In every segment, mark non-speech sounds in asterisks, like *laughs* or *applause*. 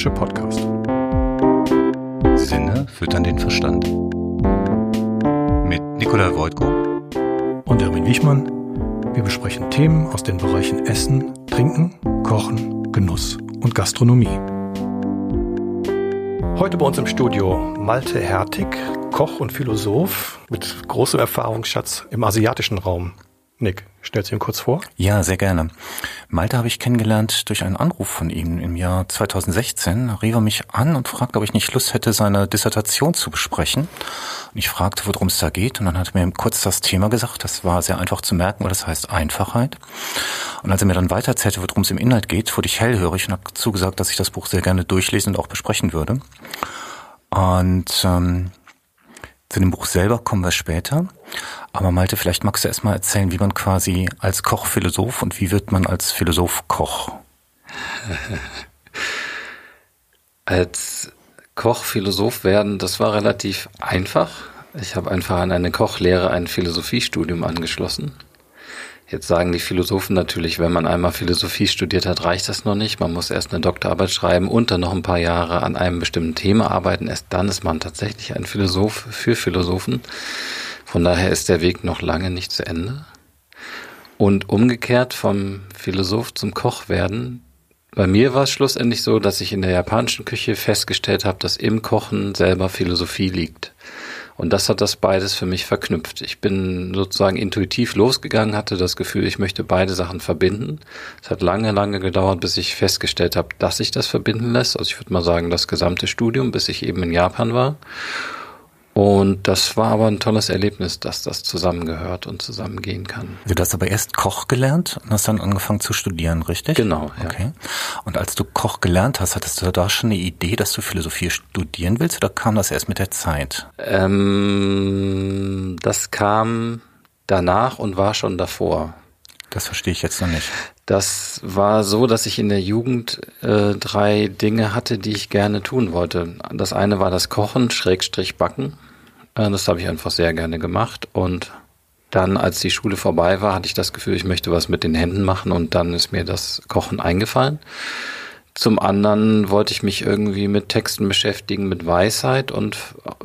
Technische Podcast. Sinne füttern den Verstand. Mit Nikolai Wojtko und Erwin Wichmann. Wir besprechen Themen aus den Bereichen Essen, Trinken, Kochen, Genuss und Gastronomie. Heute bei uns im Studio Malte Hertig, Koch und Philosoph mit großem Erfahrungsschatz im asiatischen Raum. Nick, stellst du ihn kurz vor? Ja, sehr gerne. Malte habe ich kennengelernt durch einen Anruf von ihm im Jahr 2016. Da rief er mich an und fragte, ob ich nicht Lust hätte, seine Dissertation zu besprechen. Und ich fragte, worum es da geht. Und dann hat er mir kurz das Thema gesagt. Das war sehr einfach zu merken, weil das heißt Einfachheit. Und als er mir dann weiter erzählte, worum es im Inhalt geht, wurde ich hellhörig und habe zugesagt, dass ich das Buch sehr gerne durchlesen und auch besprechen würde. Und ähm, zu dem Buch selber kommen wir später. Aber Malte, vielleicht magst du erst mal erzählen, wie man quasi als Koch Philosoph und wie wird man als Philosoph Koch? *laughs* als Koch Philosoph werden, das war relativ einfach. Ich habe einfach an eine Kochlehre ein Philosophiestudium angeschlossen. Jetzt sagen die Philosophen natürlich, wenn man einmal Philosophie studiert hat, reicht das noch nicht. Man muss erst eine Doktorarbeit schreiben und dann noch ein paar Jahre an einem bestimmten Thema arbeiten. Erst dann ist man tatsächlich ein Philosoph für Philosophen. Von daher ist der Weg noch lange nicht zu Ende. Und umgekehrt vom Philosoph zum Koch werden. Bei mir war es schlussendlich so, dass ich in der japanischen Küche festgestellt habe, dass im Kochen selber Philosophie liegt. Und das hat das beides für mich verknüpft. Ich bin sozusagen intuitiv losgegangen, hatte das Gefühl, ich möchte beide Sachen verbinden. Es hat lange, lange gedauert, bis ich festgestellt habe, dass sich das verbinden lässt. Also ich würde mal sagen, das gesamte Studium, bis ich eben in Japan war. Und das war aber ein tolles Erlebnis, dass das zusammengehört und zusammengehen kann. Du hast aber erst Koch gelernt und hast dann angefangen zu studieren, richtig? Genau, ja. Okay. Und als du Koch gelernt hast, hattest du da schon eine Idee, dass du Philosophie studieren willst oder kam das erst mit der Zeit? Ähm, das kam danach und war schon davor. Das verstehe ich jetzt noch nicht. Das war so, dass ich in der Jugend äh, drei Dinge hatte, die ich gerne tun wollte. Das eine war das Kochen, Schrägstrich Backen. Äh, das habe ich einfach sehr gerne gemacht. Und dann, als die Schule vorbei war, hatte ich das Gefühl, ich möchte was mit den Händen machen und dann ist mir das Kochen eingefallen. Zum anderen wollte ich mich irgendwie mit Texten beschäftigen, mit Weisheit und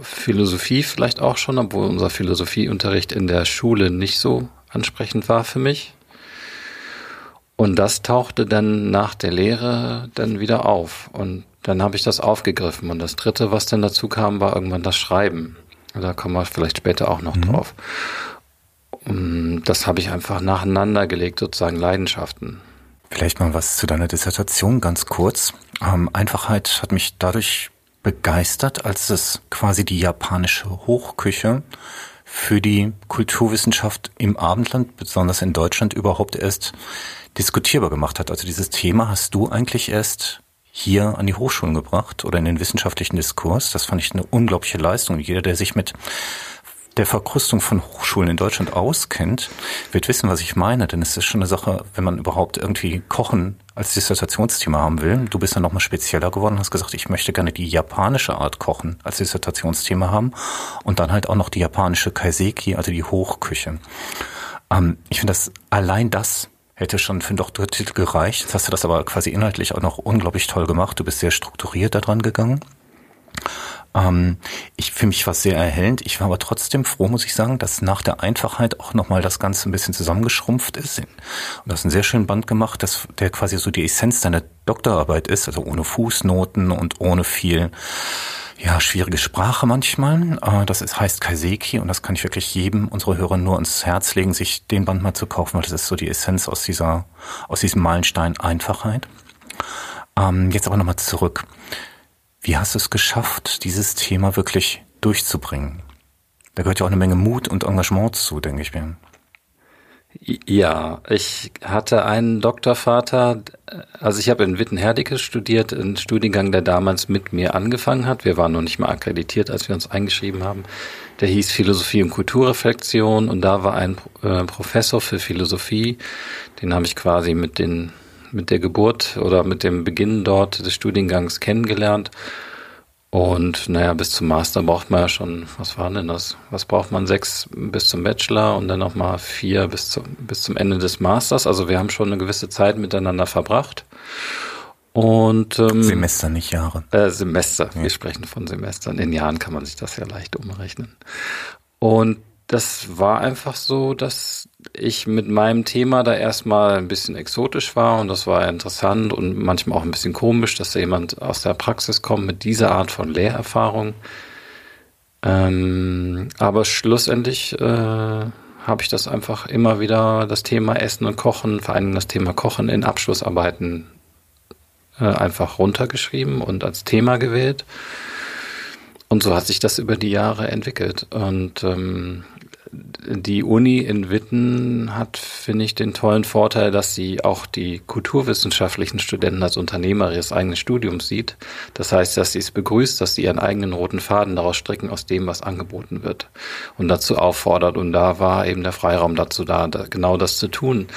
Philosophie vielleicht auch schon, obwohl unser Philosophieunterricht in der Schule nicht so ansprechend war für mich. Und das tauchte dann nach der Lehre dann wieder auf. Und dann habe ich das aufgegriffen. Und das dritte, was dann dazu kam, war irgendwann das Schreiben. Da kommen wir vielleicht später auch noch mhm. drauf. Das habe ich einfach nacheinander gelegt, sozusagen Leidenschaften. Vielleicht mal was zu deiner Dissertation ganz kurz. Ähm, Einfachheit hat mich dadurch begeistert, als es quasi die japanische Hochküche für die Kulturwissenschaft im Abendland, besonders in Deutschland, überhaupt erst diskutierbar gemacht hat. Also dieses Thema hast du eigentlich erst hier an die Hochschulen gebracht oder in den wissenschaftlichen Diskurs. Das fand ich eine unglaubliche Leistung. Jeder, der sich mit der Verkrustung von Hochschulen in Deutschland auskennt, wird wissen, was ich meine. Denn es ist schon eine Sache, wenn man überhaupt irgendwie Kochen als Dissertationsthema haben will. Du bist dann nochmal spezieller geworden, hast gesagt, ich möchte gerne die japanische Art Kochen als Dissertationsthema haben und dann halt auch noch die japanische Kaiseki, also die Hochküche. Ähm, ich finde das allein das hätte schon für einen Doktortitel gereicht. Jetzt hast du das aber quasi inhaltlich auch noch unglaublich toll gemacht. Du bist sehr strukturiert da dran gegangen. Ähm, ich für mich war es sehr erhellend. Ich war aber trotzdem froh, muss ich sagen, dass nach der Einfachheit auch nochmal das Ganze ein bisschen zusammengeschrumpft ist. Und du hast einen sehr schönen Band gemacht, das, der quasi so die Essenz deiner Doktorarbeit ist, also ohne Fußnoten und ohne viel ja, schwierige Sprache manchmal. Äh, das ist, heißt Kaiseki und das kann ich wirklich jedem unserer Hörer nur ins Herz legen, sich den Band mal zu kaufen, weil das ist so die Essenz aus dieser, aus diesem Meilenstein Einfachheit. Ähm, jetzt aber nochmal zurück. Wie hast du es geschafft, dieses Thema wirklich durchzubringen? Da gehört ja auch eine Menge Mut und Engagement zu, denke ich mir. Ja, ich hatte einen Doktorvater, also ich habe in Wittenherdecke studiert, einen Studiengang, der damals mit mir angefangen hat. Wir waren noch nicht mal akkreditiert, als wir uns eingeschrieben haben. Der hieß Philosophie und Kulturreflexion und da war ein äh, Professor für Philosophie, den habe ich quasi mit den mit der Geburt oder mit dem Beginn dort des Studiengangs kennengelernt und naja, bis zum Master braucht man ja schon, was war denn das? Was braucht man? Sechs bis zum Bachelor und dann nochmal vier bis zum, bis zum Ende des Masters. Also wir haben schon eine gewisse Zeit miteinander verbracht. Und ähm, Semester, nicht Jahre. Äh, Semester. Ja. Wir sprechen von Semestern. In Jahren kann man sich das ja leicht umrechnen. Und das war einfach so, dass ich mit meinem Thema da erstmal ein bisschen exotisch war und das war interessant und manchmal auch ein bisschen komisch, dass da jemand aus der Praxis kommt mit dieser Art von Lehrerfahrung. Ähm, aber schlussendlich äh, habe ich das einfach immer wieder, das Thema Essen und Kochen, vor allem das Thema Kochen in Abschlussarbeiten äh, einfach runtergeschrieben und als Thema gewählt. Und so hat sich das über die Jahre entwickelt. Und ähm, die Uni in Witten hat, finde ich, den tollen Vorteil, dass sie auch die kulturwissenschaftlichen Studenten als Unternehmer ihres eigenen Studiums sieht. Das heißt, dass sie es begrüßt, dass sie ihren eigenen roten Faden daraus stricken aus dem, was angeboten wird und dazu auffordert. Und da war eben der Freiraum dazu da, genau das zu tun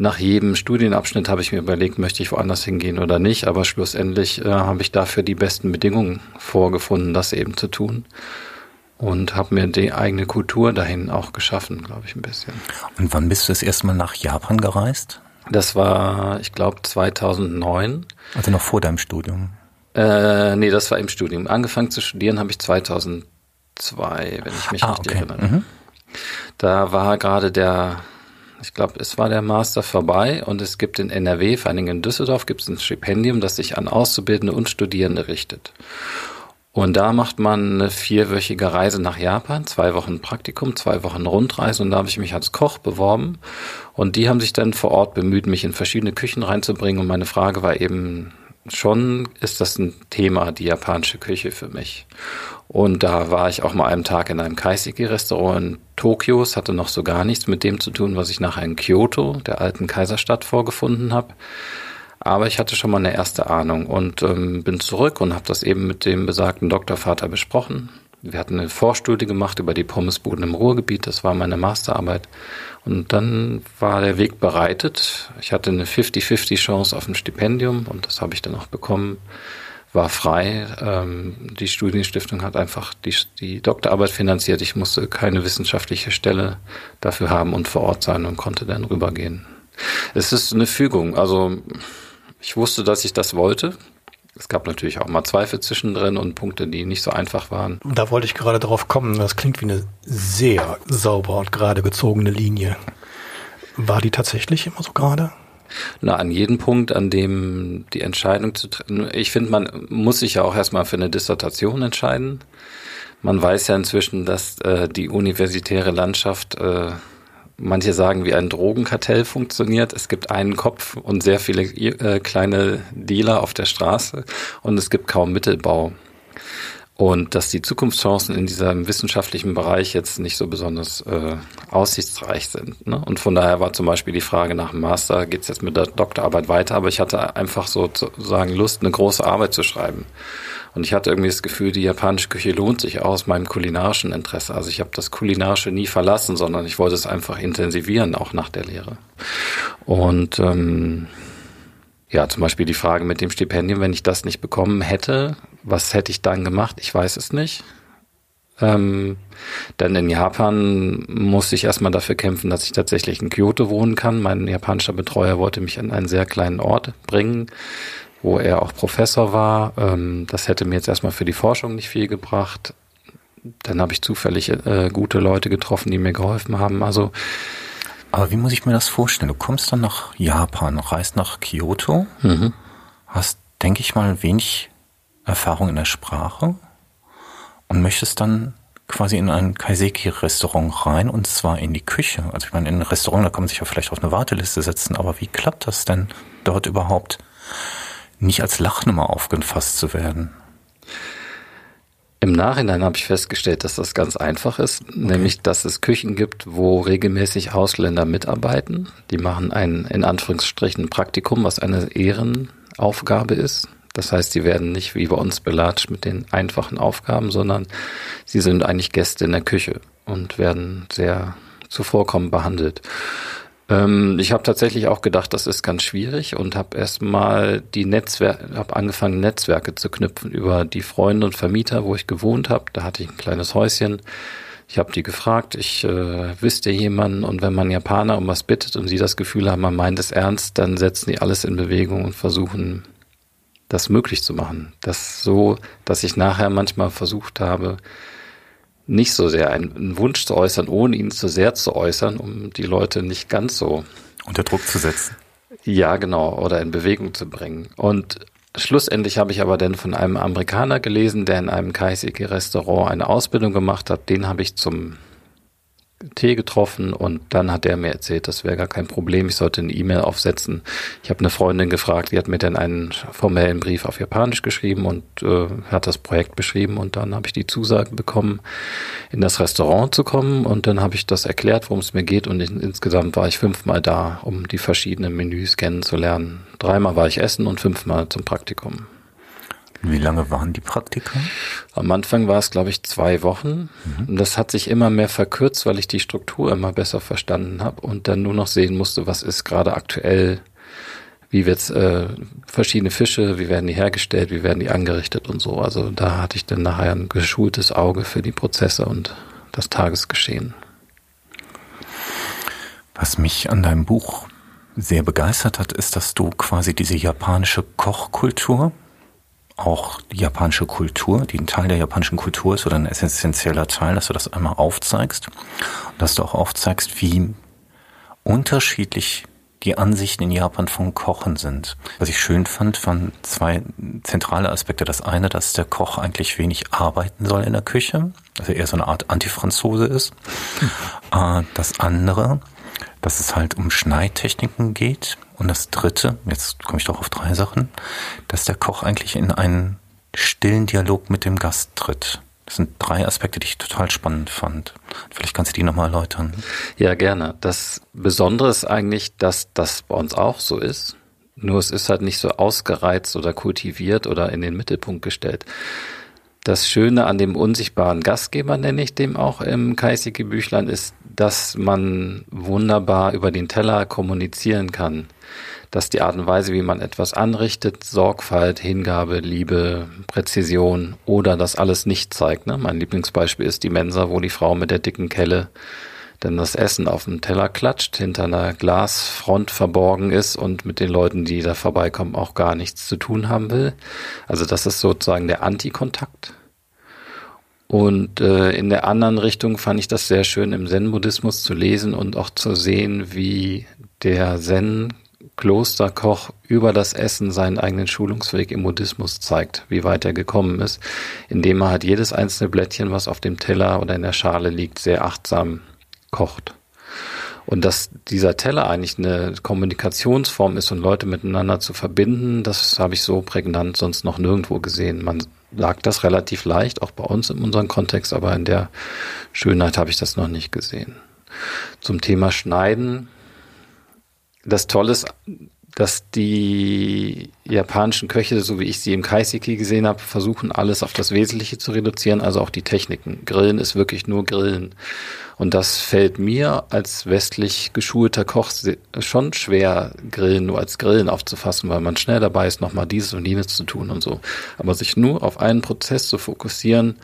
nach jedem Studienabschnitt habe ich mir überlegt, möchte ich woanders hingehen oder nicht. Aber schlussendlich äh, habe ich dafür die besten Bedingungen vorgefunden, das eben zu tun. Und habe mir die eigene Kultur dahin auch geschaffen, glaube ich, ein bisschen. Und wann bist du das erste Mal nach Japan gereist? Das war, ich glaube, 2009. Also noch vor deinem Studium? Äh, nee, das war im Studium. Angefangen zu studieren habe ich 2002, wenn ich mich ah, richtig okay. erinnere. Mhm. Da war gerade der ich glaube, es war der Master vorbei und es gibt in NRW, vor allen Dingen in Düsseldorf, gibt es ein Stipendium, das sich an Auszubildende und Studierende richtet. Und da macht man eine vierwöchige Reise nach Japan, zwei Wochen Praktikum, zwei Wochen Rundreise und da habe ich mich als Koch beworben und die haben sich dann vor Ort bemüht, mich in verschiedene Küchen reinzubringen und meine Frage war eben schon, ist das ein Thema, die japanische Küche für mich? Und da war ich auch mal einen Tag in einem Kaiseki-Restaurant in Tokio. Es hatte noch so gar nichts mit dem zu tun, was ich nachher in Kyoto, der alten Kaiserstadt, vorgefunden habe. Aber ich hatte schon mal eine erste Ahnung und ähm, bin zurück und habe das eben mit dem besagten Doktorvater besprochen. Wir hatten eine Vorstudie gemacht über die Pommesbuden im Ruhrgebiet. Das war meine Masterarbeit. Und dann war der Weg bereitet. Ich hatte eine 50-50 Chance auf ein Stipendium und das habe ich dann auch bekommen war frei. Ähm, die Studienstiftung hat einfach die, die Doktorarbeit finanziert. Ich musste keine wissenschaftliche Stelle dafür haben und vor Ort sein und konnte dann rübergehen. Es ist eine Fügung. Also ich wusste, dass ich das wollte. Es gab natürlich auch mal Zweifel zwischendrin und Punkte, die nicht so einfach waren. Da wollte ich gerade drauf kommen. Das klingt wie eine sehr sauber und gerade gezogene Linie. War die tatsächlich immer so gerade? Na, an jedem Punkt, an dem die Entscheidung zu treffen. Ich finde, man muss sich ja auch erstmal für eine Dissertation entscheiden. Man weiß ja inzwischen, dass äh, die universitäre Landschaft, äh, manche sagen, wie ein Drogenkartell funktioniert. Es gibt einen Kopf und sehr viele äh, kleine Dealer auf der Straße und es gibt kaum Mittelbau. Und dass die Zukunftschancen in diesem wissenschaftlichen Bereich jetzt nicht so besonders äh, aussichtsreich sind. Ne? Und von daher war zum Beispiel die Frage nach dem Master, geht's jetzt mit der Doktorarbeit weiter? Aber ich hatte einfach sozusagen Lust, eine große Arbeit zu schreiben. Und ich hatte irgendwie das Gefühl, die japanische Küche lohnt sich aus meinem kulinarischen Interesse. Also ich habe das Kulinarische nie verlassen, sondern ich wollte es einfach intensivieren, auch nach der Lehre. Und ähm, ja, zum Beispiel die Frage mit dem Stipendium, wenn ich das nicht bekommen hätte, was hätte ich dann gemacht? Ich weiß es nicht. Ähm, denn in Japan musste ich erstmal dafür kämpfen, dass ich tatsächlich in Kyoto wohnen kann. Mein japanischer Betreuer wollte mich an einen sehr kleinen Ort bringen, wo er auch Professor war. Ähm, das hätte mir jetzt erstmal für die Forschung nicht viel gebracht. Dann habe ich zufällig äh, gute Leute getroffen, die mir geholfen haben. Also aber wie muss ich mir das vorstellen? Du kommst dann nach Japan, reist nach Kyoto, mhm. hast, denke ich mal, wenig Erfahrung in der Sprache und möchtest dann quasi in ein Kaiseki-Restaurant rein und zwar in die Küche. Also ich meine, in ein Restaurant, da kann man sich ja vielleicht auf eine Warteliste setzen, aber wie klappt das denn, dort überhaupt nicht als Lachnummer aufgefasst zu werden? Im Nachhinein habe ich festgestellt, dass das ganz einfach ist, okay. nämlich dass es Küchen gibt, wo regelmäßig Ausländer mitarbeiten. Die machen ein in Anführungsstrichen Praktikum, was eine Ehrenaufgabe ist. Das heißt, sie werden nicht wie bei uns belatscht mit den einfachen Aufgaben, sondern sie sind eigentlich Gäste in der Küche und werden sehr zuvorkommend behandelt. Ähm, ich habe tatsächlich auch gedacht, das ist ganz schwierig und habe erstmal die Netzwerke, habe angefangen Netzwerke zu knüpfen über die Freunde und Vermieter, wo ich gewohnt habe. Da hatte ich ein kleines Häuschen. Ich habe die gefragt, ich äh, wüsste jemanden und wenn man Japaner um was bittet und sie das Gefühl haben, man meint es ernst, dann setzen die alles in Bewegung und versuchen das möglich zu machen. Das so, dass ich nachher manchmal versucht habe, nicht so sehr einen Wunsch zu äußern, ohne ihn zu sehr zu äußern, um die Leute nicht ganz so unter Druck zu setzen. Ja, genau, oder in Bewegung zu bringen. Und schlussendlich habe ich aber dann von einem Amerikaner gelesen, der in einem Kaiseki-Restaurant eine Ausbildung gemacht hat. Den habe ich zum Tee getroffen und dann hat er mir erzählt, das wäre gar kein Problem, ich sollte eine E-Mail aufsetzen. Ich habe eine Freundin gefragt, die hat mir dann einen formellen Brief auf Japanisch geschrieben und äh, hat das Projekt beschrieben und dann habe ich die Zusage bekommen, in das Restaurant zu kommen und dann habe ich das erklärt, worum es mir geht und in, insgesamt war ich fünfmal da, um die verschiedenen Menüs kennenzulernen. Dreimal war ich essen und fünfmal zum Praktikum. Wie lange waren die Praktika? Am Anfang war es, glaube ich, zwei Wochen. Mhm. Das hat sich immer mehr verkürzt, weil ich die Struktur immer besser verstanden habe und dann nur noch sehen musste, was ist gerade aktuell, wie wird's äh, verschiedene Fische, wie werden die hergestellt, wie werden die angerichtet und so. Also da hatte ich dann nachher ein geschultes Auge für die Prozesse und das Tagesgeschehen. Was mich an deinem Buch sehr begeistert hat, ist, dass du quasi diese japanische Kochkultur auch die japanische Kultur, die ein Teil der japanischen Kultur ist oder ein essentieller Teil, dass du das einmal aufzeigst und dass du auch aufzeigst, wie unterschiedlich die Ansichten in Japan von Kochen sind. Was ich schön fand, waren zwei zentrale Aspekte. Das eine, dass der Koch eigentlich wenig arbeiten soll in der Küche, also eher so eine Art Antifranzose ist. Hm. Das andere, dass es halt um Schneidtechniken geht, und das Dritte, jetzt komme ich doch auf drei Sachen, dass der Koch eigentlich in einen stillen Dialog mit dem Gast tritt. Das sind drei Aspekte, die ich total spannend fand. Vielleicht kannst du die nochmal erläutern. Ja, gerne. Das Besondere ist eigentlich, dass das bei uns auch so ist. Nur es ist halt nicht so ausgereizt oder kultiviert oder in den Mittelpunkt gestellt. Das Schöne an dem unsichtbaren Gastgeber, nenne ich dem auch im Kaiseki-Büchlein, ist, dass man wunderbar über den Teller kommunizieren kann dass die Art und Weise, wie man etwas anrichtet, Sorgfalt, Hingabe, Liebe, Präzision oder das alles nicht zeigt. Ne? Mein Lieblingsbeispiel ist die Mensa, wo die Frau mit der dicken Kelle dann das Essen auf dem Teller klatscht, hinter einer Glasfront verborgen ist und mit den Leuten, die da vorbeikommen, auch gar nichts zu tun haben will. Also das ist sozusagen der Antikontakt. Und äh, in der anderen Richtung fand ich das sehr schön im Zen-Buddhismus zu lesen und auch zu sehen, wie der Zen Klosterkoch über das Essen seinen eigenen Schulungsweg im Buddhismus zeigt, wie weit er gekommen ist, indem er halt jedes einzelne Blättchen, was auf dem Teller oder in der Schale liegt, sehr achtsam kocht. Und dass dieser Teller eigentlich eine Kommunikationsform ist und Leute miteinander zu verbinden, das habe ich so prägnant sonst noch nirgendwo gesehen. Man lag das relativ leicht, auch bei uns in unserem Kontext, aber in der Schönheit habe ich das noch nicht gesehen. Zum Thema Schneiden das Tolle ist, dass die japanischen Köche, so wie ich sie im Kaiseki gesehen habe, versuchen alles auf das Wesentliche zu reduzieren, also auch die Techniken. Grillen ist wirklich nur Grillen. Und das fällt mir als westlich geschulter Koch schon schwer, Grillen nur als Grillen aufzufassen, weil man schnell dabei ist, nochmal dieses und jenes zu tun und so. Aber sich nur auf einen Prozess zu fokussieren,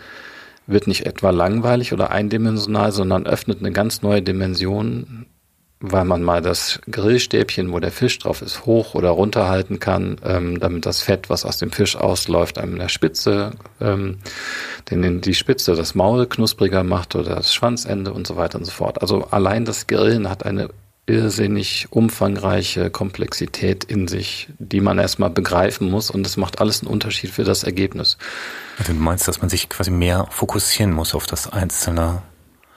wird nicht etwa langweilig oder eindimensional, sondern öffnet eine ganz neue Dimension weil man mal das Grillstäbchen, wo der Fisch drauf ist, hoch oder runter halten kann, ähm, damit das Fett, was aus dem Fisch ausläuft, einem in der Spitze, ähm, den die Spitze das Maul knuspriger macht oder das Schwanzende und so weiter und so fort. Also allein das Grillen hat eine irrsinnig umfangreiche Komplexität in sich, die man erstmal begreifen muss und es macht alles einen Unterschied für das Ergebnis. Also du meinst, dass man sich quasi mehr fokussieren muss auf das einzelne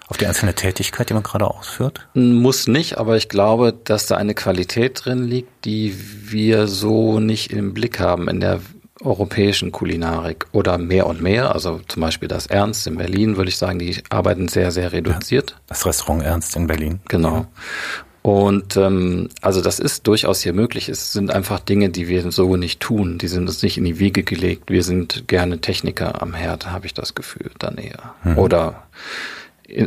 auf die einzelne Tätigkeit, die man gerade ausführt? Muss nicht, aber ich glaube, dass da eine Qualität drin liegt, die wir so nicht im Blick haben in der europäischen Kulinarik oder mehr und mehr. Also zum Beispiel das Ernst in Berlin, würde ich sagen, die arbeiten sehr, sehr reduziert. Ja, das Restaurant Ernst in Berlin. Genau. Und ähm, also das ist durchaus hier möglich. Es sind einfach Dinge, die wir so nicht tun. Die sind uns nicht in die Wiege gelegt. Wir sind gerne Techniker am Herd, habe ich das Gefühl, dann eher. Mhm. Oder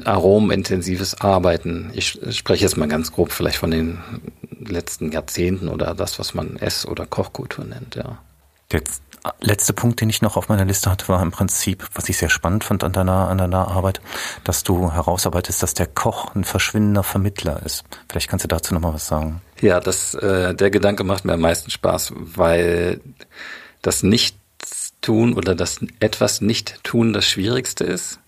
aromenintensives Arbeiten. Ich spreche jetzt mal ganz grob vielleicht von den letzten Jahrzehnten oder das, was man Ess- oder Kochkultur nennt, ja. Der letzte Punkt, den ich noch auf meiner Liste hatte, war im Prinzip, was ich sehr spannend fand an deiner, an deiner Arbeit, dass du herausarbeitest, dass der Koch ein verschwindender Vermittler ist. Vielleicht kannst du dazu noch mal was sagen. Ja, das, äh, der Gedanke macht mir am meisten Spaß, weil das Nichtstun oder das etwas nicht tun das Schwierigste ist,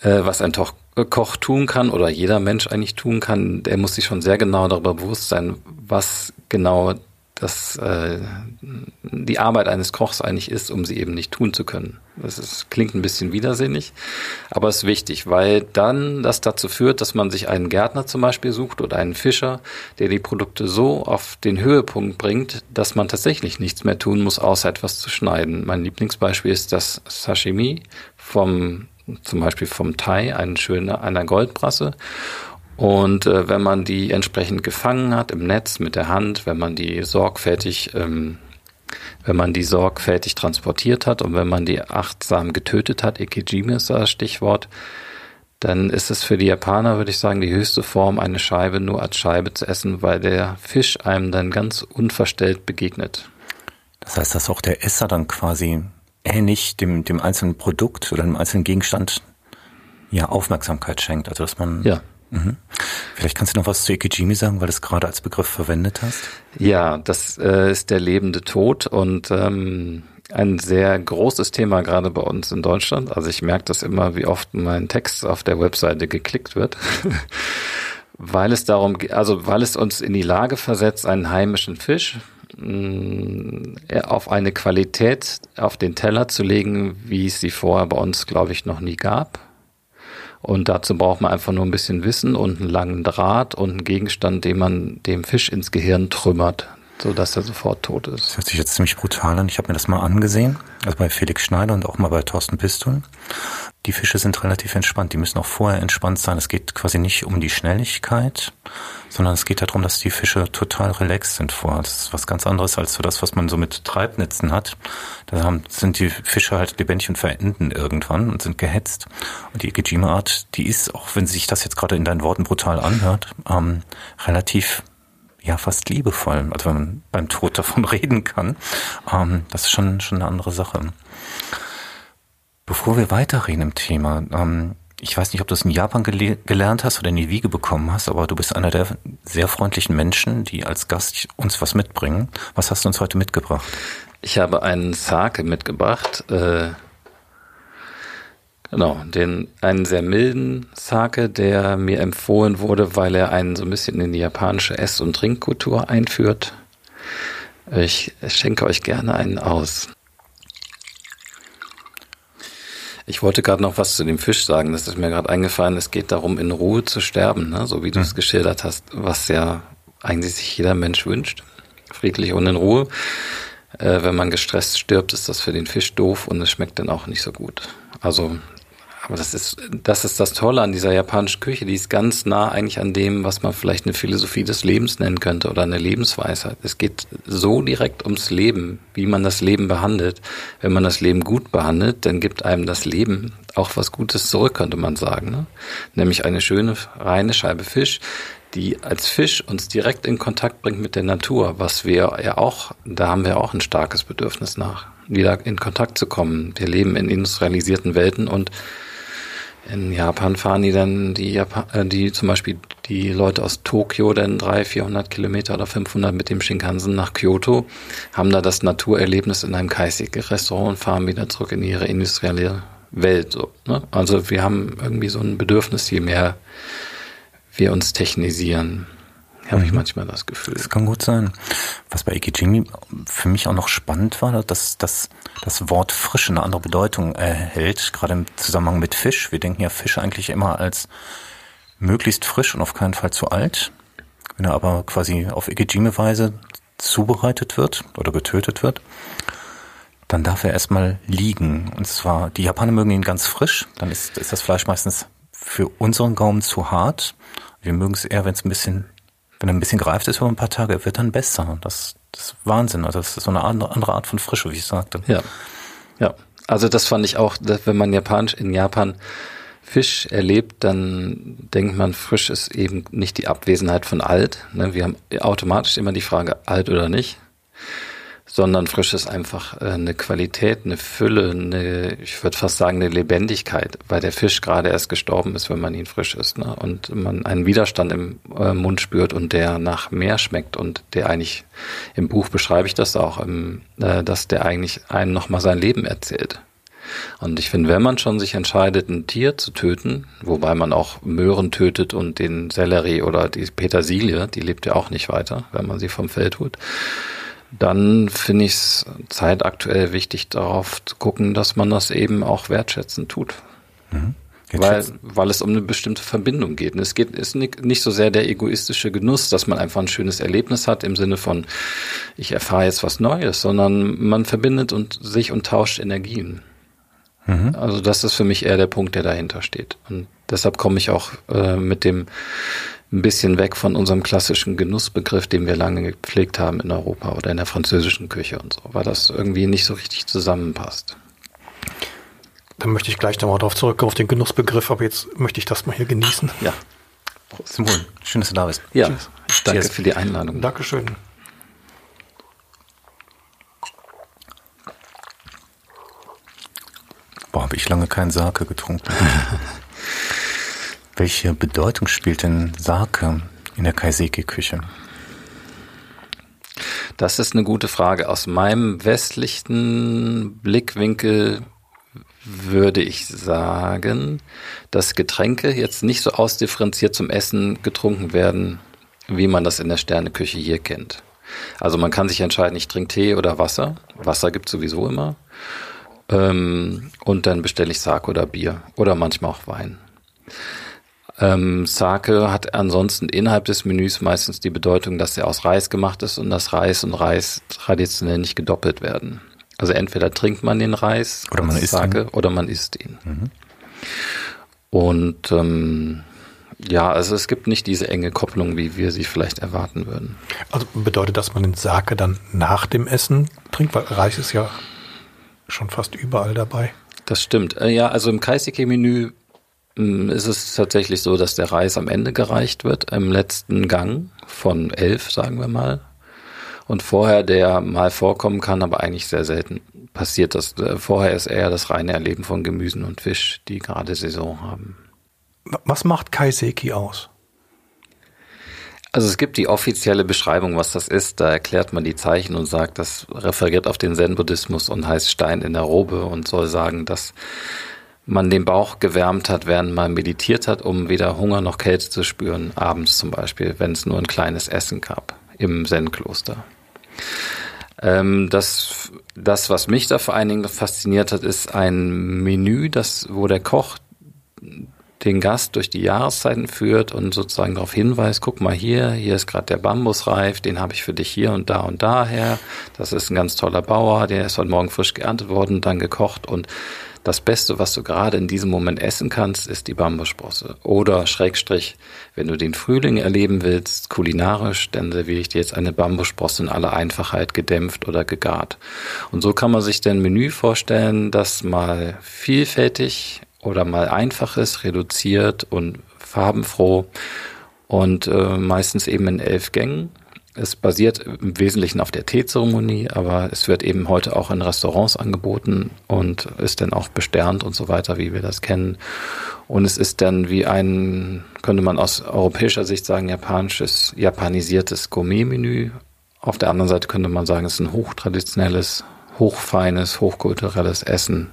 äh, was ein Toch Koch tun kann oder jeder Mensch eigentlich tun kann, der muss sich schon sehr genau darüber bewusst sein, was genau das äh, die Arbeit eines Kochs eigentlich ist, um sie eben nicht tun zu können. Das ist, klingt ein bisschen widersinnig, aber ist wichtig, weil dann das dazu führt, dass man sich einen Gärtner zum Beispiel sucht oder einen Fischer, der die Produkte so auf den Höhepunkt bringt, dass man tatsächlich nichts mehr tun muss, außer etwas zu schneiden. Mein Lieblingsbeispiel ist das Sashimi vom zum Beispiel vom Thai, ein schöner, einer Goldbrasse. Und äh, wenn man die entsprechend gefangen hat im Netz mit der Hand, wenn man die sorgfältig, ähm, wenn man die sorgfältig transportiert hat und wenn man die achtsam getötet hat, Ikejime ist das Stichwort, dann ist es für die Japaner, würde ich sagen, die höchste Form, eine Scheibe nur als Scheibe zu essen, weil der Fisch einem dann ganz unverstellt begegnet. Das heißt, dass auch der Esser dann quasi ähnlich dem, dem einzelnen Produkt oder dem einzelnen Gegenstand ja Aufmerksamkeit schenkt. Also dass man ja. Mhm. Vielleicht kannst du noch was zu Ikejimi sagen, weil du es gerade als Begriff verwendet hast. Ja, das äh, ist der lebende Tod und ähm, ein sehr großes Thema gerade bei uns in Deutschland. Also ich merke das immer, wie oft mein Text auf der Webseite geklickt wird. *laughs* weil es darum, also weil es uns in die Lage versetzt, einen heimischen Fisch mh, mm, auf eine Qualität auf den Teller zu legen, wie es sie vorher bei uns, glaube ich, noch nie gab. Und dazu braucht man einfach nur ein bisschen Wissen und einen langen Draht und einen Gegenstand, den man dem Fisch ins Gehirn trümmert, so dass er sofort tot ist. Das hört sich jetzt ziemlich brutal an. Ich habe mir das mal angesehen, also bei Felix Schneider und auch mal bei Thorsten Pistol. Die Fische sind relativ entspannt. Die müssen auch vorher entspannt sein. Es geht quasi nicht um die Schnelligkeit, sondern es geht darum, dass die Fische total relaxed sind vorher. Das ist was ganz anderes als so das, was man so mit Treibnetzen hat. Da haben, sind die Fische halt lebendig und verenden irgendwann und sind gehetzt. Und die Ikejima-Art, die ist, auch wenn sich das jetzt gerade in deinen Worten brutal anhört, ähm, relativ ja fast liebevoll. Also wenn man beim Tod davon *laughs* reden kann, ähm, das ist schon schon eine andere Sache. Bevor wir weiterreden im Thema, ähm, ich weiß nicht, ob du es in Japan gele gelernt hast oder in die Wiege bekommen hast, aber du bist einer der sehr freundlichen Menschen, die als Gast uns was mitbringen. Was hast du uns heute mitgebracht? Ich habe einen Sake mitgebracht. Äh, genau, den einen sehr milden Sake, der mir empfohlen wurde, weil er einen so ein bisschen in die japanische Ess- und Trinkkultur einführt. Ich schenke euch gerne einen aus. Ich wollte gerade noch was zu dem Fisch sagen. Das ist mir gerade eingefallen. Es geht darum, in Ruhe zu sterben, ne? so wie du es geschildert hast, was ja eigentlich sich jeder Mensch wünscht. Friedlich und in Ruhe. Äh, wenn man gestresst stirbt, ist das für den Fisch doof und es schmeckt dann auch nicht so gut. Also das ist, das ist das Tolle an dieser japanischen Küche. Die ist ganz nah eigentlich an dem, was man vielleicht eine Philosophie des Lebens nennen könnte oder eine Lebensweisheit. Es geht so direkt ums Leben, wie man das Leben behandelt. Wenn man das Leben gut behandelt, dann gibt einem das Leben auch was Gutes zurück, könnte man sagen. Ne? Nämlich eine schöne, reine Scheibe Fisch, die als Fisch uns direkt in Kontakt bringt mit der Natur, was wir ja auch, da haben wir auch ein starkes Bedürfnis nach, wieder in Kontakt zu kommen. Wir leben in industrialisierten Welten und in Japan fahren die dann die Japan, äh, die zum Beispiel die Leute aus Tokio dann 300, 400 Kilometer oder 500 mit dem Shinkansen nach Kyoto, haben da das Naturerlebnis in einem Kaiseki-Restaurant und fahren wieder zurück in ihre industrielle Welt. So, ne? Also wir haben irgendwie so ein Bedürfnis, je mehr wir uns technisieren habe ich mhm. manchmal das Gefühl. Das kann gut sein. Was bei Ikejimi für mich auch noch spannend war, dass, dass das Wort Frisch eine andere Bedeutung erhält, gerade im Zusammenhang mit Fisch. Wir denken ja Fisch eigentlich immer als möglichst frisch und auf keinen Fall zu alt. Wenn er aber quasi auf Ikejime-Weise zubereitet wird oder getötet wird, dann darf er erstmal liegen. Und zwar, die Japaner mögen ihn ganz frisch, dann ist, ist das Fleisch meistens für unseren Gaumen zu hart. Wir mögen es eher, wenn es ein bisschen wenn er ein bisschen gereift ist über ein paar Tage, wird dann besser. Das, das ist Wahnsinn. Also das ist so eine andere Art von Frische, wie ich sagte. Ja. Ja. Also das fand ich auch, wenn man Japanisch in Japan Fisch erlebt, dann denkt man, frisch ist eben nicht die Abwesenheit von alt. Ne? Wir haben automatisch immer die Frage, alt oder nicht, sondern frisch ist einfach äh, eine Qualität, eine Fülle, eine, ich würde fast sagen, eine Lebendigkeit, weil der Fisch gerade erst gestorben ist, wenn man ihn frisch isst. Ne? Und man einen Widerstand im äh, Mund spürt und der nach mehr schmeckt und der eigentlich, im Buch beschreibe ich das auch, äh, dass der eigentlich einem nochmal sein Leben erzählt. Und ich finde, wenn man schon sich entscheidet, ein Tier zu töten, wobei man auch Möhren tötet und den Sellerie oder die Petersilie, die lebt ja auch nicht weiter, wenn man sie vom Feld holt, dann finde ich es zeitaktuell wichtig, darauf zu gucken, dass man das eben auch wertschätzend tut. Mhm. Weil, weil es um eine bestimmte Verbindung geht. Und es geht ist nicht so sehr der egoistische Genuss, dass man einfach ein schönes Erlebnis hat im Sinne von, ich erfahre jetzt was Neues, sondern man verbindet und sich und tauscht Energien. Mhm. Also das ist für mich eher der Punkt, der dahinter steht. Und deshalb komme ich auch äh, mit dem ein bisschen weg von unserem klassischen Genussbegriff, den wir lange gepflegt haben in Europa oder in der französischen Küche und so, weil das irgendwie nicht so richtig zusammenpasst. Dann möchte ich gleich nochmal darauf zurückkommen, auf den Genussbegriff, aber jetzt möchte ich das mal hier genießen. Ja. Wohl. Schön, dass du da bist. Ja, Tschüss. danke Cheers. für die Einladung. Dankeschön. Boah, habe ich lange keinen Sake getrunken. *laughs* Welche Bedeutung spielt denn Sake in der Kaiseki-Küche? Das ist eine gute Frage. Aus meinem westlichen Blickwinkel würde ich sagen, dass Getränke jetzt nicht so ausdifferenziert zum Essen getrunken werden, wie man das in der Sterneküche hier kennt. Also man kann sich entscheiden, ich trinke Tee oder Wasser. Wasser gibt sowieso immer. Ähm, und dann bestelle ich Sake oder Bier oder manchmal auch Wein. Ähm, Sake hat ansonsten innerhalb des Menüs meistens die Bedeutung, dass er aus Reis gemacht ist und dass Reis und Reis traditionell nicht gedoppelt werden. Also entweder trinkt man den Reis oder man isst Sake ihn. oder man isst ihn. Mhm. Und ähm, ja, also es gibt nicht diese enge Kopplung, wie wir sie vielleicht erwarten würden. Also bedeutet das, man den Sake dann nach dem Essen trinkt, weil Reis ist ja schon fast überall dabei. Das stimmt. Äh, ja, also im Kaiseki-Menü ist es tatsächlich so, dass der Reis am Ende gereicht wird, im letzten Gang von elf, sagen wir mal. Und vorher, der mal vorkommen kann, aber eigentlich sehr selten passiert das. Äh, vorher ist eher das reine Erleben von Gemüsen und Fisch, die gerade Saison haben. Was macht Kaiseki aus? Also es gibt die offizielle Beschreibung, was das ist. Da erklärt man die Zeichen und sagt, das referiert auf den Zen-Buddhismus und heißt Stein in der Robe und soll sagen, dass man den Bauch gewärmt hat, während man meditiert hat, um weder Hunger noch Kälte zu spüren, abends zum Beispiel, wenn es nur ein kleines Essen gab im Zen-Kloster. Ähm, das, das, was mich da vor allen Dingen fasziniert hat, ist ein Menü, das, wo der Koch den Gast durch die Jahreszeiten führt und sozusagen darauf hinweist, guck mal hier, hier ist gerade der Bambusreif, den habe ich für dich hier und da und daher. Das ist ein ganz toller Bauer, der ist heute Morgen frisch geerntet worden, dann gekocht und das Beste, was du gerade in diesem Moment essen kannst, ist die Bambussprosse. Oder Schrägstrich, wenn du den Frühling erleben willst, kulinarisch, dann serviere ich dir jetzt eine Bambussprosse in aller Einfachheit gedämpft oder gegart. Und so kann man sich dann ein Menü vorstellen, das mal vielfältig oder mal einfach ist, reduziert und farbenfroh und äh, meistens eben in elf Gängen. Es basiert im Wesentlichen auf der Teezeremonie, aber es wird eben heute auch in Restaurants angeboten und ist dann auch besternt und so weiter, wie wir das kennen. Und es ist dann wie ein, könnte man aus europäischer Sicht sagen, japanisches, japanisiertes Gourmet-Menü. Auf der anderen Seite könnte man sagen, es ist ein hochtraditionelles, hochfeines, hochkulturelles Essen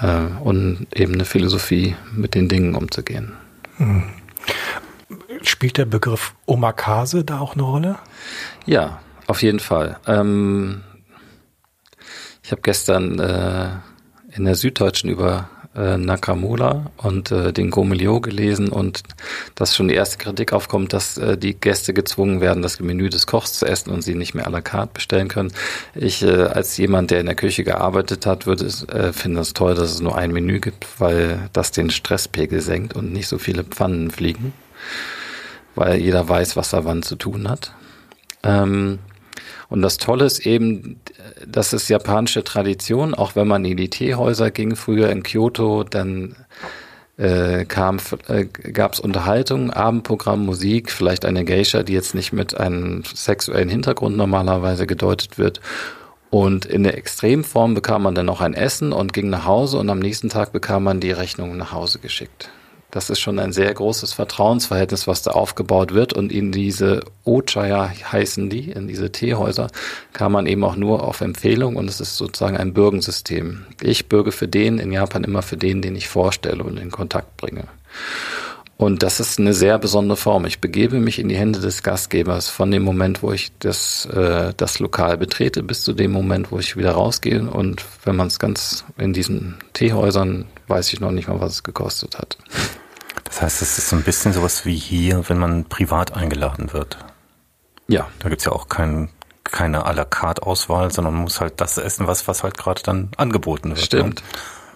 äh, und eben eine Philosophie, mit den Dingen umzugehen. Hm. Spielt der Begriff Omakase da auch eine Rolle? Ja, auf jeden Fall. Ähm, ich habe gestern äh, in der Süddeutschen über äh, Nakamura und äh, den Gomelio gelesen und dass schon die erste Kritik aufkommt, dass äh, die Gäste gezwungen werden, das Menü des Kochs zu essen und sie nicht mehr à la carte bestellen können. Ich äh, als jemand, der in der Küche gearbeitet hat, würde äh, finde es toll, dass es nur ein Menü gibt, weil das den Stresspegel senkt und nicht so viele Pfannen fliegen, weil jeder weiß, was er wann zu tun hat. Ähm, und das Tolle ist eben, das ist japanische Tradition, auch wenn man in die Teehäuser ging, früher in Kyoto, dann äh, kam, äh, gab es Unterhaltung, Abendprogramm, Musik, vielleicht eine Geisha, die jetzt nicht mit einem sexuellen Hintergrund normalerweise gedeutet wird. Und in der Extremform bekam man dann noch ein Essen und ging nach Hause und am nächsten Tag bekam man die Rechnung nach Hause geschickt. Das ist schon ein sehr großes Vertrauensverhältnis, was da aufgebaut wird. Und in diese Ochaya heißen die, in diese Teehäuser, kam man eben auch nur auf Empfehlung und es ist sozusagen ein Bürgensystem. Ich bürge für den, in Japan immer für den, den ich vorstelle und in Kontakt bringe. Und das ist eine sehr besondere Form. Ich begebe mich in die Hände des Gastgebers von dem Moment, wo ich das, äh, das Lokal betrete, bis zu dem Moment, wo ich wieder rausgehe. Und wenn man es ganz in diesen Teehäusern, weiß ich noch nicht mal, was es gekostet hat. Das heißt, es ist so ein bisschen sowas wie hier, wenn man privat eingeladen wird. Ja. Da gibt's ja auch kein, keine à la carte Auswahl, sondern man muss halt das essen, was, was halt gerade dann angeboten wird. Ne? Stimmt.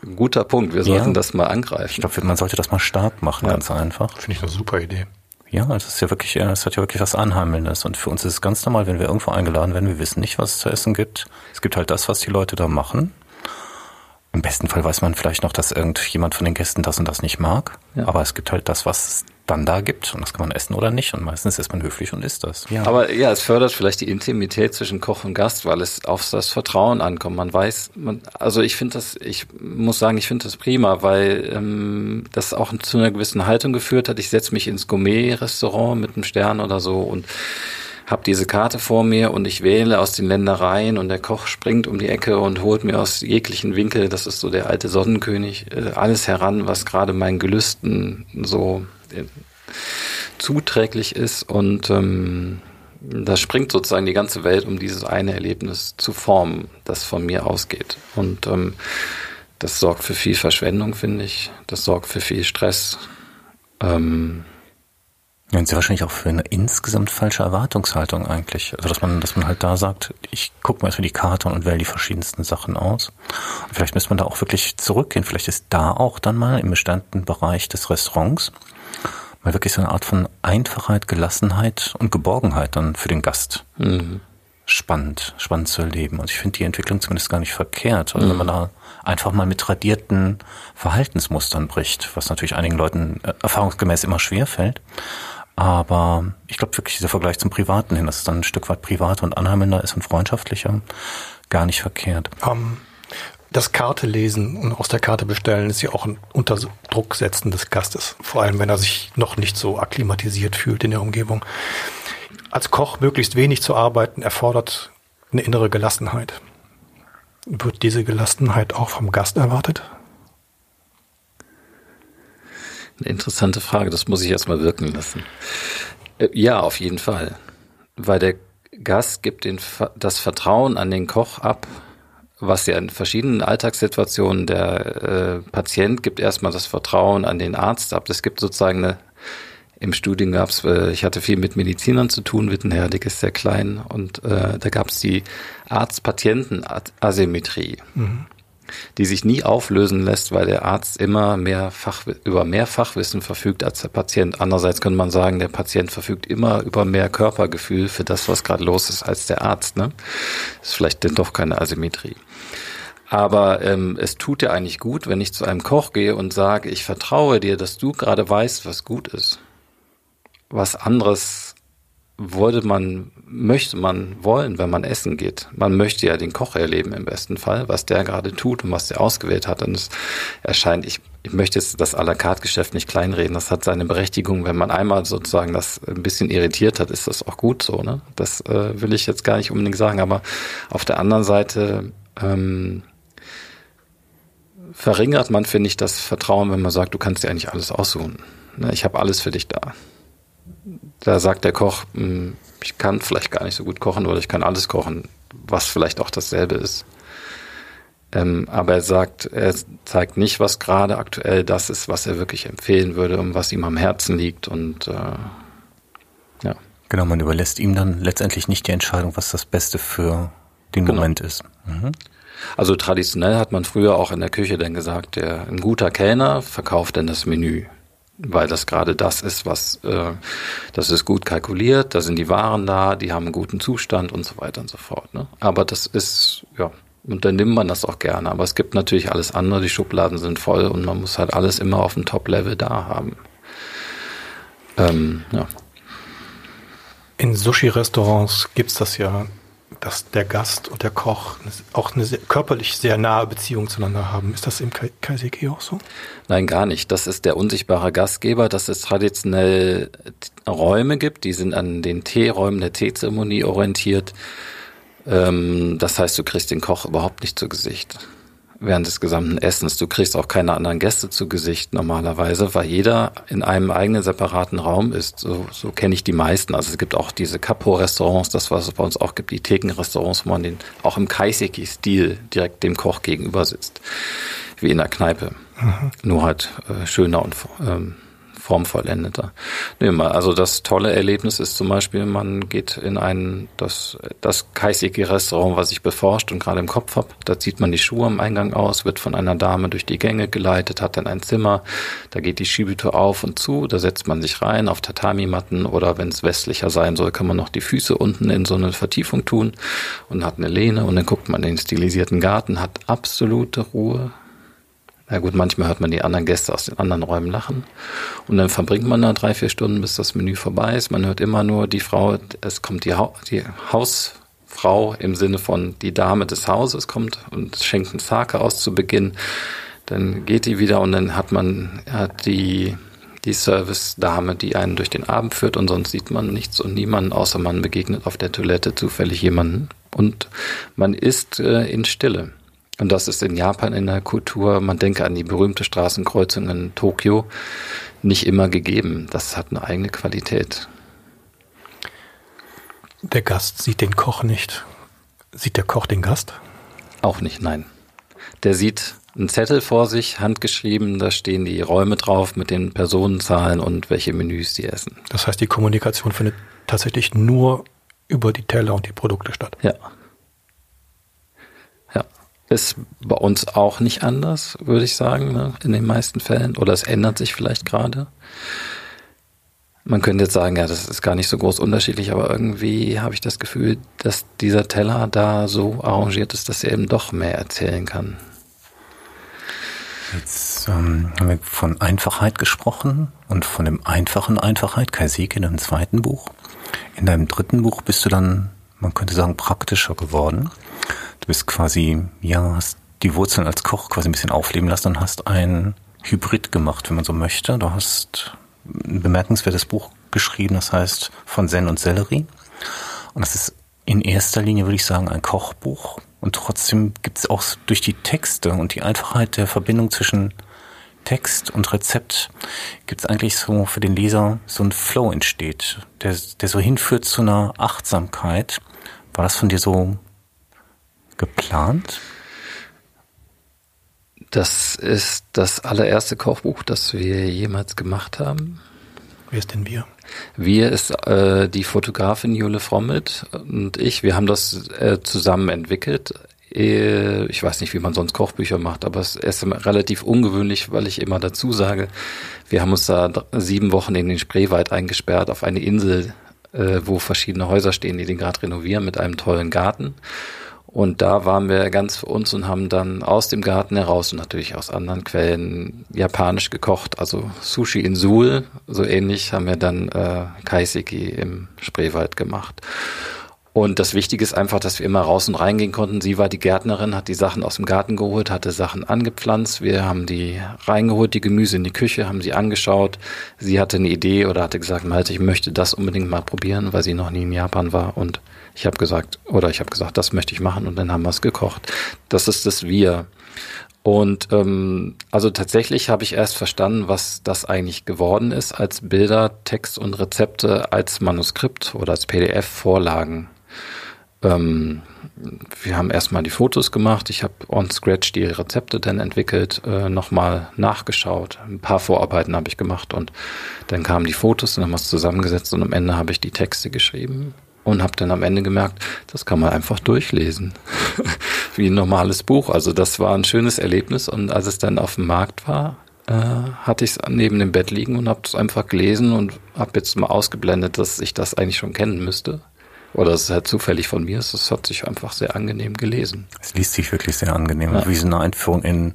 Ne? Guter Punkt. Wir sollten ja. das mal angreifen. Ich glaube, man sollte das mal stark machen, ja. ganz einfach. Finde ich eine super Idee. Ja, es ist ja wirklich, es hat ja wirklich was Anheimelndes. Und für uns ist es ganz normal, wenn wir irgendwo eingeladen werden, wir wissen nicht, was es zu essen gibt. Es gibt halt das, was die Leute da machen. Im besten Fall weiß man vielleicht noch, dass irgendjemand von den Gästen das und das nicht mag. Ja. Aber es gibt halt das, was es dann da gibt. Und das kann man essen oder nicht. Und meistens ist man höflich und isst das. Ja. Aber ja, es fördert vielleicht die Intimität zwischen Koch und Gast, weil es auf das Vertrauen ankommt. Man weiß, man, also ich finde das, ich muss sagen, ich finde das prima, weil ähm, das auch zu einer gewissen Haltung geführt hat. Ich setze mich ins Gourmet-Restaurant mit einem Stern oder so und habe diese Karte vor mir und ich wähle aus den Ländereien und der Koch springt um die Ecke und holt mir aus jeglichen Winkel, das ist so der alte Sonnenkönig, äh, alles heran, was gerade meinen Gelüsten so äh, zuträglich ist und ähm, da springt sozusagen die ganze Welt, um dieses eine Erlebnis zu formen, das von mir ausgeht. Und ähm, das sorgt für viel Verschwendung, finde ich. Das sorgt für viel Stress. Ähm, ja, und sehr wahrscheinlich auch für eine insgesamt falsche Erwartungshaltung eigentlich. Also dass man, dass man halt da sagt, ich gucke mal erstmal die Karte und wähle die verschiedensten Sachen aus. Und vielleicht müsste man da auch wirklich zurückgehen. Vielleicht ist da auch dann mal im bestimmten Bereich des Restaurants mal wirklich so eine Art von Einfachheit, Gelassenheit und Geborgenheit dann für den Gast. Mhm. Spannend, spannend zu erleben. Und ich finde die Entwicklung zumindest gar nicht verkehrt. Also mhm. wenn man da einfach mal mit tradierten Verhaltensmustern bricht, was natürlich einigen Leuten äh, erfahrungsgemäß immer schwer fällt. Aber ich glaube wirklich, dieser Vergleich zum Privaten hin, dass es dann ein Stück weit privater und anheimender ist und freundschaftlicher, gar nicht verkehrt. Um, das Karte lesen und aus der Karte bestellen ist ja auch ein Unterdruck setzen des Gastes. Vor allem, wenn er sich noch nicht so akklimatisiert fühlt in der Umgebung. Als Koch möglichst wenig zu arbeiten erfordert eine innere Gelassenheit. Wird diese Gelassenheit auch vom Gast erwartet? Eine interessante Frage, das muss ich erstmal wirken lassen. Äh, ja, auf jeden Fall. Weil der Gast gibt den, das Vertrauen an den Koch ab, was ja in verschiedenen Alltagssituationen der äh, Patient gibt erstmal das Vertrauen an den Arzt ab. Es gibt sozusagen eine, im Studium gab es, äh, ich hatte viel mit Medizinern zu tun, Wittenherdig ist sehr klein und äh, da gab es die Arzt-Patienten-Asymmetrie. Mhm die sich nie auflösen lässt, weil der Arzt immer mehr Fach, über mehr Fachwissen verfügt als der Patient. Andererseits könnte man sagen, der Patient verfügt immer über mehr Körpergefühl für das, was gerade los ist, als der Arzt. Ne? Ist vielleicht denn doch keine Asymmetrie. Aber ähm, es tut dir eigentlich gut, wenn ich zu einem Koch gehe und sage, ich vertraue dir, dass du gerade weißt, was gut ist. Was anderes wollte man, möchte man wollen, wenn man essen geht. Man möchte ja den Koch erleben im besten Fall, was der gerade tut und was der ausgewählt hat. Und es erscheint, ich, ich möchte jetzt das à la carte Geschäft nicht kleinreden. Das hat seine Berechtigung. Wenn man einmal sozusagen das ein bisschen irritiert hat, ist das auch gut so. Ne? Das äh, will ich jetzt gar nicht unbedingt sagen. Aber auf der anderen Seite ähm, verringert man, finde ich, das Vertrauen, wenn man sagt, du kannst dir eigentlich alles aussuchen. Ne? Ich habe alles für dich da da sagt der Koch, hm, ich kann vielleicht gar nicht so gut kochen oder ich kann alles kochen, was vielleicht auch dasselbe ist. Ähm, aber er sagt, er zeigt nicht, was gerade aktuell das ist, was er wirklich empfehlen würde und was ihm am Herzen liegt und äh, ja. Genau, man überlässt ihm dann letztendlich nicht die Entscheidung, was das Beste für den genau. Moment ist. Mhm. Also traditionell hat man früher auch in der Küche dann gesagt, der, ein guter Kellner verkauft dann das Menü weil das gerade das ist, was äh, das ist gut kalkuliert, da sind die Waren da, die haben einen guten Zustand und so weiter und so fort. Ne? Aber das ist, ja, Und dann nimmt man das auch gerne. Aber es gibt natürlich alles andere, die Schubladen sind voll und man muss halt alles immer auf dem Top-Level da haben. Ähm, ja. In Sushi-Restaurants gibt's das ja, dass der Gast und der Koch auch eine sehr, körperlich sehr nahe Beziehung zueinander haben. Ist das im Kaiseki auch so? Nein, gar nicht. Das ist der unsichtbare Gastgeber, dass es traditionell Räume gibt, die sind an den Teeräumen der Teezeremonie orientiert ähm, das heißt, du kriegst den Koch überhaupt nicht zu Gesicht während des gesamten Essens. Du kriegst auch keine anderen Gäste zu Gesicht normalerweise, weil jeder in einem eigenen separaten Raum ist. So, so kenne ich die meisten. Also es gibt auch diese Capo-Restaurants, das was es bei uns auch gibt, die Thekenrestaurants, wo man den auch im Kaiseki-Stil direkt dem Koch gegenüber sitzt, wie in der Kneipe. Mhm. Nur halt äh, schöner und ähm, formvollendeter. Nee, also das tolle Erlebnis ist zum Beispiel, man geht in ein, das, das Kaiseki-Restaurant, was ich beforscht und gerade im Kopf habe, da zieht man die Schuhe am Eingang aus, wird von einer Dame durch die Gänge geleitet, hat dann ein Zimmer, da geht die Schiebetür auf und zu, da setzt man sich rein auf Tatami-Matten oder wenn es westlicher sein soll, kann man noch die Füße unten in so eine Vertiefung tun und hat eine Lehne und dann guckt man den stilisierten Garten, hat absolute Ruhe, na gut, manchmal hört man die anderen Gäste aus den anderen Räumen lachen. Und dann verbringt man da drei, vier Stunden, bis das Menü vorbei ist. Man hört immer nur die Frau, es kommt die, ha die Hausfrau im Sinne von die Dame des Hauses kommt und schenkt einen Sake aus zu Beginn. Dann geht die wieder und dann hat man hat die, die Service-Dame, die einen durch den Abend führt und sonst sieht man nichts und niemanden, außer man begegnet auf der Toilette zufällig jemanden. Und man ist äh, in Stille. Und das ist in Japan in der Kultur, man denke an die berühmte Straßenkreuzung in Tokio, nicht immer gegeben. Das hat eine eigene Qualität. Der Gast sieht den Koch nicht. Sieht der Koch den Gast? Auch nicht, nein. Der sieht einen Zettel vor sich, handgeschrieben, da stehen die Räume drauf mit den Personenzahlen und welche Menüs die essen. Das heißt, die Kommunikation findet tatsächlich nur über die Teller und die Produkte statt. Ja, ist bei uns auch nicht anders, würde ich sagen, ne? in den meisten Fällen. Oder es ändert sich vielleicht gerade. Man könnte jetzt sagen, ja, das ist gar nicht so groß unterschiedlich, aber irgendwie habe ich das Gefühl, dass dieser Teller da so arrangiert ist, dass er eben doch mehr erzählen kann. Jetzt ähm, haben wir von Einfachheit gesprochen und von dem einfachen Einfachheit, Kaiseki in deinem zweiten Buch. In deinem dritten Buch bist du dann, man könnte sagen, praktischer geworden. Du bist quasi, ja, hast die Wurzeln als Koch quasi ein bisschen aufleben lassen und hast ein Hybrid gemacht, wenn man so möchte. Du hast ein bemerkenswertes Buch geschrieben, das heißt von Zen und Sellerie. Und das ist in erster Linie, würde ich sagen, ein Kochbuch. Und trotzdem gibt es auch durch die Texte und die Einfachheit der Verbindung zwischen Text und Rezept gibt es eigentlich so für den Leser so ein Flow entsteht, der, der so hinführt zu einer Achtsamkeit. War das von dir so geplant? Das ist das allererste Kochbuch, das wir jemals gemacht haben. Wer ist denn wir? Wir ist äh, die Fotografin Jule Frommet und ich. Wir haben das äh, zusammen entwickelt. Äh, ich weiß nicht, wie man sonst Kochbücher macht, aber es ist relativ ungewöhnlich, weil ich immer dazu sage, wir haben uns da sieben Wochen in den Spreewald eingesperrt auf eine Insel, äh, wo verschiedene Häuser stehen, die den gerade renovieren mit einem tollen Garten. Und da waren wir ganz für uns und haben dann aus dem Garten heraus und natürlich aus anderen Quellen japanisch gekocht. Also Sushi in Suhl, so ähnlich haben wir dann äh, Kaiseki im Spreewald gemacht. Und das Wichtige ist einfach, dass wir immer raus und reingehen konnten. Sie war die Gärtnerin, hat die Sachen aus dem Garten geholt, hatte Sachen angepflanzt. Wir haben die reingeholt, die Gemüse in die Küche, haben sie angeschaut. Sie hatte eine Idee oder hatte gesagt, Malte, ich möchte das unbedingt mal probieren, weil sie noch nie in Japan war. Und ich habe gesagt, oder ich habe gesagt, das möchte ich machen und dann haben wir es gekocht. Das ist das Wir. Und ähm, also tatsächlich habe ich erst verstanden, was das eigentlich geworden ist, als Bilder, Text und Rezepte als Manuskript oder als PDF-Vorlagen. Ähm, wir haben erstmal die Fotos gemacht. Ich habe on Scratch die Rezepte dann entwickelt, äh, nochmal nachgeschaut. Ein paar Vorarbeiten habe ich gemacht und dann kamen die Fotos und haben wir es zusammengesetzt und am Ende habe ich die Texte geschrieben und habe dann am Ende gemerkt, das kann man einfach durchlesen, *laughs* wie ein normales Buch. Also das war ein schönes Erlebnis und als es dann auf dem Markt war, äh, hatte ich es neben dem Bett liegen und habe es einfach gelesen und habe jetzt mal ausgeblendet, dass ich das eigentlich schon kennen müsste. Oder es ist halt zufällig von mir, es hat sich einfach sehr angenehm gelesen. Es liest sich wirklich sehr angenehm, ja. wie so eine Einführung in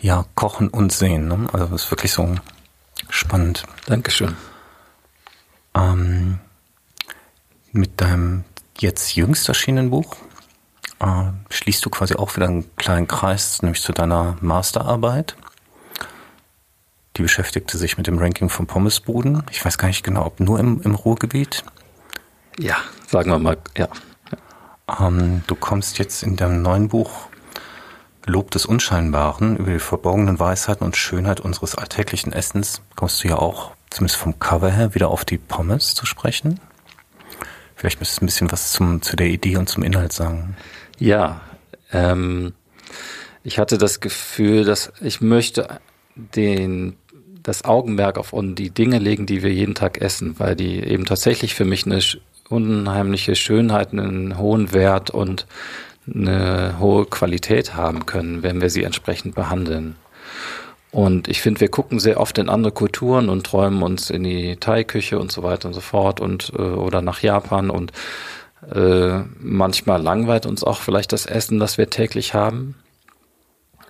ja, Kochen und Sehen. Ne? Also das ist wirklich so spannend. Dankeschön. Ähm, mit deinem jetzt jüngst erschienenen Buch äh, schließt du quasi auch wieder einen kleinen Kreis, nämlich zu deiner Masterarbeit. Die beschäftigte sich mit dem Ranking von Pommesbuden. Ich weiß gar nicht genau, ob nur im, im Ruhrgebiet. Ja, sagen wir mal, ja. Ähm, du kommst jetzt in deinem neuen Buch Lob des Unscheinbaren über die verborgenen Weisheiten und Schönheit unseres alltäglichen Essens, kommst du ja auch, zumindest vom Cover her, wieder auf die Pommes zu sprechen. Vielleicht müsstest du ein bisschen was zum, zu der Idee und zum Inhalt sagen. Ja, ähm, ich hatte das Gefühl, dass ich möchte den das Augenmerk auf die Dinge legen, die wir jeden Tag essen, weil die eben tatsächlich für mich eine unheimliche Schönheit, einen hohen Wert und eine hohe Qualität haben können, wenn wir sie entsprechend behandeln. Und ich finde, wir gucken sehr oft in andere Kulturen und träumen uns in die Thai-Küche und so weiter und so fort und äh, oder nach Japan und äh, manchmal langweilt uns auch vielleicht das Essen, das wir täglich haben.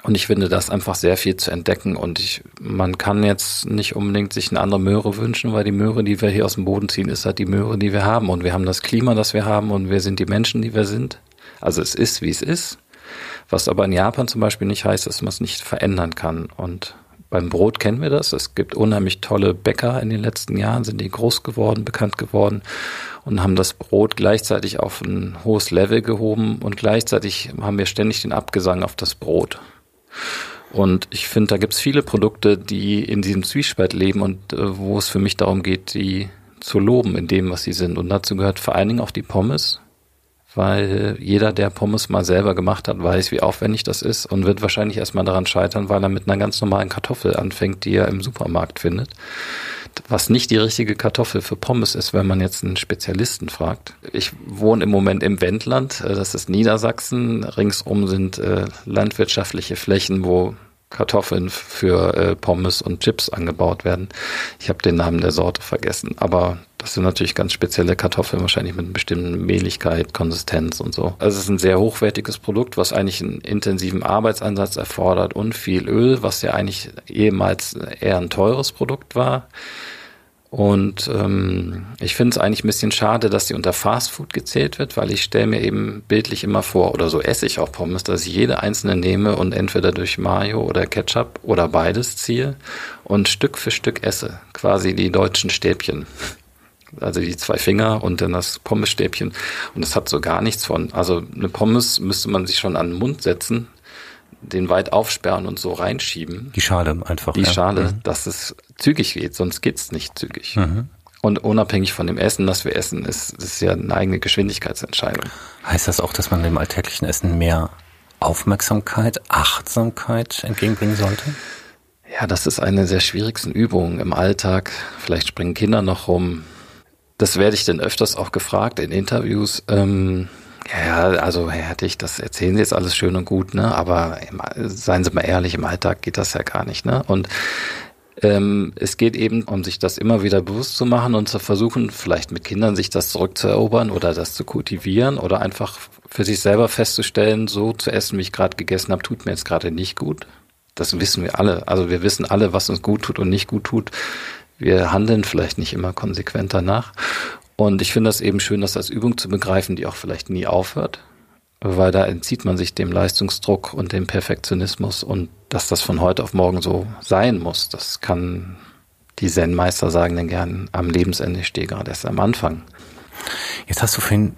Und ich finde das einfach sehr viel zu entdecken. Und ich, man kann jetzt nicht unbedingt sich eine andere Möhre wünschen, weil die Möhre, die wir hier aus dem Boden ziehen, ist halt die Möhre, die wir haben. Und wir haben das Klima, das wir haben und wir sind die Menschen, die wir sind. Also es ist, wie es ist. Was aber in Japan zum Beispiel nicht heißt, dass man es nicht verändern kann. Und beim Brot kennen wir das. Es gibt unheimlich tolle Bäcker in den letzten Jahren, sind die groß geworden, bekannt geworden und haben das Brot gleichzeitig auf ein hohes Level gehoben und gleichzeitig haben wir ständig den Abgesang auf das Brot. Und ich finde, da gibt es viele Produkte, die in diesem Zwiespalt leben und äh, wo es für mich darum geht, die zu loben in dem, was sie sind. Und dazu gehört vor allen Dingen auch die Pommes, weil jeder, der Pommes mal selber gemacht hat, weiß, wie aufwendig das ist und wird wahrscheinlich erstmal daran scheitern, weil er mit einer ganz normalen Kartoffel anfängt, die er im Supermarkt findet. Was nicht die richtige Kartoffel für Pommes ist, wenn man jetzt einen Spezialisten fragt. Ich wohne im Moment im Wendland, äh, das ist Niedersachsen. Ringsum sind äh, landwirtschaftliche Flächen, wo Kartoffeln für äh, Pommes und Chips angebaut werden. Ich habe den Namen der Sorte vergessen, aber das sind natürlich ganz spezielle Kartoffeln, wahrscheinlich mit einer bestimmten Mehligkeit, Konsistenz und so. Also es ist ein sehr hochwertiges Produkt, was eigentlich einen intensiven Arbeitsansatz erfordert und viel Öl, was ja eigentlich ehemals eher ein teures Produkt war. Und ähm, ich finde es eigentlich ein bisschen schade, dass sie unter Fastfood gezählt wird, weil ich stelle mir eben bildlich immer vor, oder so esse ich auch Pommes, dass ich jede einzelne nehme und entweder durch Mayo oder Ketchup oder beides ziehe und Stück für Stück esse. Quasi die deutschen Stäbchen. Also die zwei Finger und dann das Pommesstäbchen. Und das hat so gar nichts von. Also eine Pommes müsste man sich schon an den Mund setzen, den weit aufsperren und so reinschieben. Die Schale einfach. Die ja. Schale, mhm. dass es zügig geht, sonst geht's nicht zügig. Mhm. Und unabhängig von dem Essen, das wir essen, ist ist ja eine eigene Geschwindigkeitsentscheidung. Heißt das auch, dass man dem alltäglichen Essen mehr Aufmerksamkeit, Achtsamkeit entgegenbringen sollte? Ja, das ist eine der schwierigsten Übungen im Alltag. Vielleicht springen Kinder noch rum. Das werde ich denn öfters auch gefragt in Interviews. Ähm, ja, also Herr Hertig, das erzählen Sie jetzt alles schön und gut, ne? Aber im, seien Sie mal ehrlich, im Alltag geht das ja gar nicht, ne? Und ähm, es geht eben um sich das immer wieder bewusst zu machen und zu versuchen, vielleicht mit Kindern sich das zurückzuerobern oder das zu kultivieren oder einfach für sich selber festzustellen, so zu essen, wie ich gerade gegessen habe, tut mir jetzt gerade nicht gut. Das wissen wir alle. Also wir wissen alle, was uns gut tut und nicht gut tut. Wir handeln vielleicht nicht immer konsequent danach. Und ich finde das eben schön, das als Übung zu begreifen, die auch vielleicht nie aufhört, weil da entzieht man sich dem Leistungsdruck und dem Perfektionismus und dass das von heute auf morgen so sein muss, das kann die Zen-Meister sagen dann gern am Lebensende, ich stehe gerade erst am Anfang. Jetzt hast du vorhin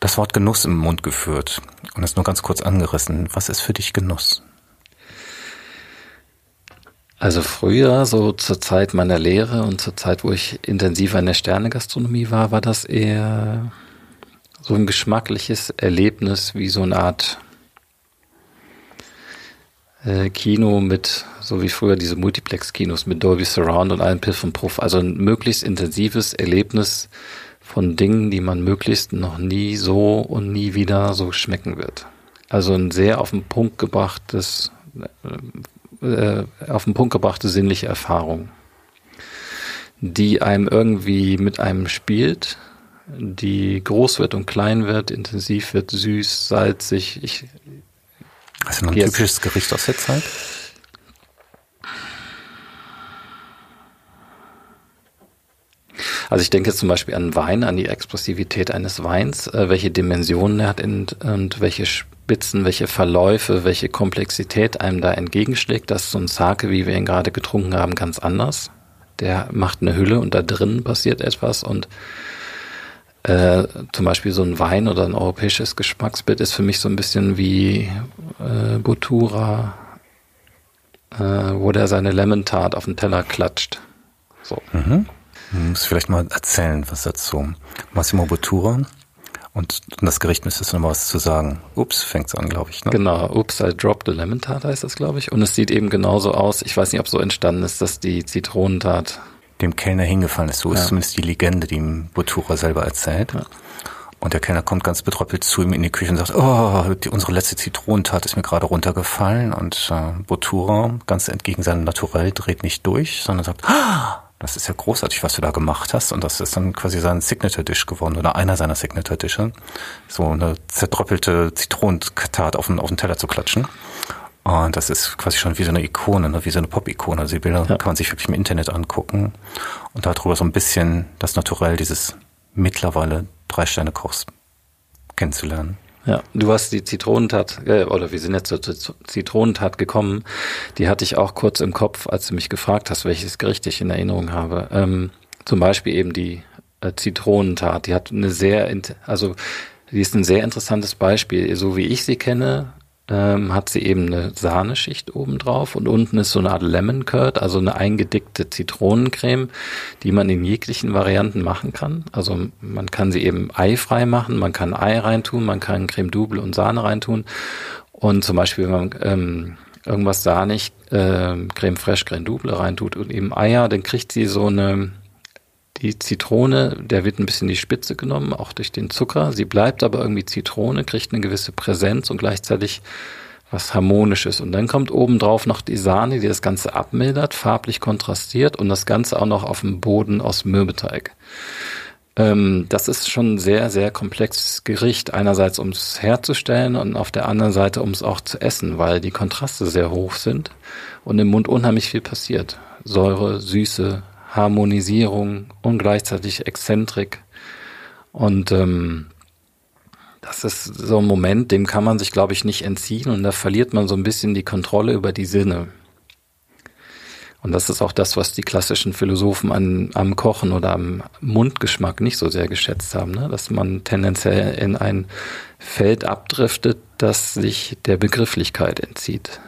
das Wort Genuss im Mund geführt und es nur ganz kurz angerissen. Was ist für dich Genuss? Also früher, so zur Zeit meiner Lehre und zur Zeit, wo ich intensiver in der Sternegastronomie war, war das eher so ein geschmackliches Erlebnis, wie so eine Art äh, Kino mit, so wie früher diese Multiplex-Kinos mit Dolby Surround und allen Piff und Puff. Also ein möglichst intensives Erlebnis von Dingen, die man möglichst noch nie so und nie wieder so schmecken wird. Also ein sehr auf den Punkt gebrachtes äh, auf den Punkt gebrachte sinnliche Erfahrung, die einem irgendwie mit einem spielt, die groß wird und klein wird, intensiv wird, süß, salzig. Ich, denn ein typisches Gericht aus der Zeit? Also ich denke jetzt zum Beispiel an Wein, an die Expressivität eines Weins, äh, welche Dimensionen er hat und welche Spitzen, welche Verläufe, welche Komplexität einem da entgegenschlägt. Das ist so ein Sake, wie wir ihn gerade getrunken haben, ganz anders. Der macht eine Hülle und da drin passiert etwas und äh, zum Beispiel so ein Wein oder ein europäisches Geschmacksbild ist für mich so ein bisschen wie äh, Botura, äh, wo der seine Lemon Tart auf den Teller klatscht. So. Mhm. Du musst vielleicht mal erzählen, was dazu. Massimo Bottura. Und das Gericht müsstest du noch was zu sagen. Ups, fängt's an, glaube ich. Ne? Genau, Ups, I dropped the lemon tart heißt das, glaube ich. Und es sieht eben genauso aus. Ich weiß nicht, ob so entstanden ist, dass die Zitronentat dem Kellner hingefallen ist. So ja. ist zumindest die Legende, die ihm Bottura selber erzählt. Ja. Und der Kellner kommt ganz betröppelt zu ihm in die Küche und sagt, oh, die, unsere letzte Zitronentat ist mir gerade runtergefallen. Und äh, Bottura, ganz entgegen seinem Naturell, dreht nicht durch, sondern sagt, ah, das ist ja großartig, was du da gemacht hast. Und das ist dann quasi sein Signature-Dish geworden oder einer seiner Signature-Dische. So eine zertröppelte Zitronentat auf den, auf den Teller zu klatschen. Und das ist quasi schon wie so eine Ikone, ne? wie so eine Pop-Ikone. Also die Bilder ja. kann man sich wirklich im Internet angucken und darüber so ein bisschen das Naturell dieses mittlerweile Drei-Sterne-Kochs kennenzulernen. Ja, du hast die Zitronentat, äh, oder wir sind jetzt zur Zitronentat gekommen. Die hatte ich auch kurz im Kopf, als du mich gefragt hast, welches Gericht ich in Erinnerung habe. Ähm, zum Beispiel eben die äh, Zitronentat. Die hat eine sehr, also die ist ein sehr interessantes Beispiel. So wie ich sie kenne, ähm, hat sie eben eine Sahneschicht oben drauf und unten ist so eine Art Lemon Curd, also eine eingedickte Zitronencreme, die man in jeglichen Varianten machen kann. Also man kann sie eben eifrei machen, man kann Ei reintun, man kann Creme Double und Sahne reintun und zum Beispiel, wenn man ähm, irgendwas sahnig, äh, Creme Fraiche, Creme Double reintut und eben Eier, dann kriegt sie so eine die Zitrone, der wird ein bisschen die Spitze genommen, auch durch den Zucker. Sie bleibt aber irgendwie Zitrone, kriegt eine gewisse Präsenz und gleichzeitig was Harmonisches. Und dann kommt obendrauf noch die Sahne, die das Ganze abmildert, farblich kontrastiert und das Ganze auch noch auf dem Boden aus Mürbeteig. Ähm, das ist schon ein sehr, sehr komplexes Gericht. Einerseits, um es herzustellen und auf der anderen Seite, um es auch zu essen, weil die Kontraste sehr hoch sind und im Mund unheimlich viel passiert. Säure, Süße, Harmonisierung und gleichzeitig Exzentrik. Und ähm, das ist so ein Moment, dem kann man sich, glaube ich, nicht entziehen und da verliert man so ein bisschen die Kontrolle über die Sinne. Und das ist auch das, was die klassischen Philosophen an, am Kochen oder am Mundgeschmack nicht so sehr geschätzt haben, ne? dass man tendenziell in ein Feld abdriftet, das sich der Begrifflichkeit entzieht.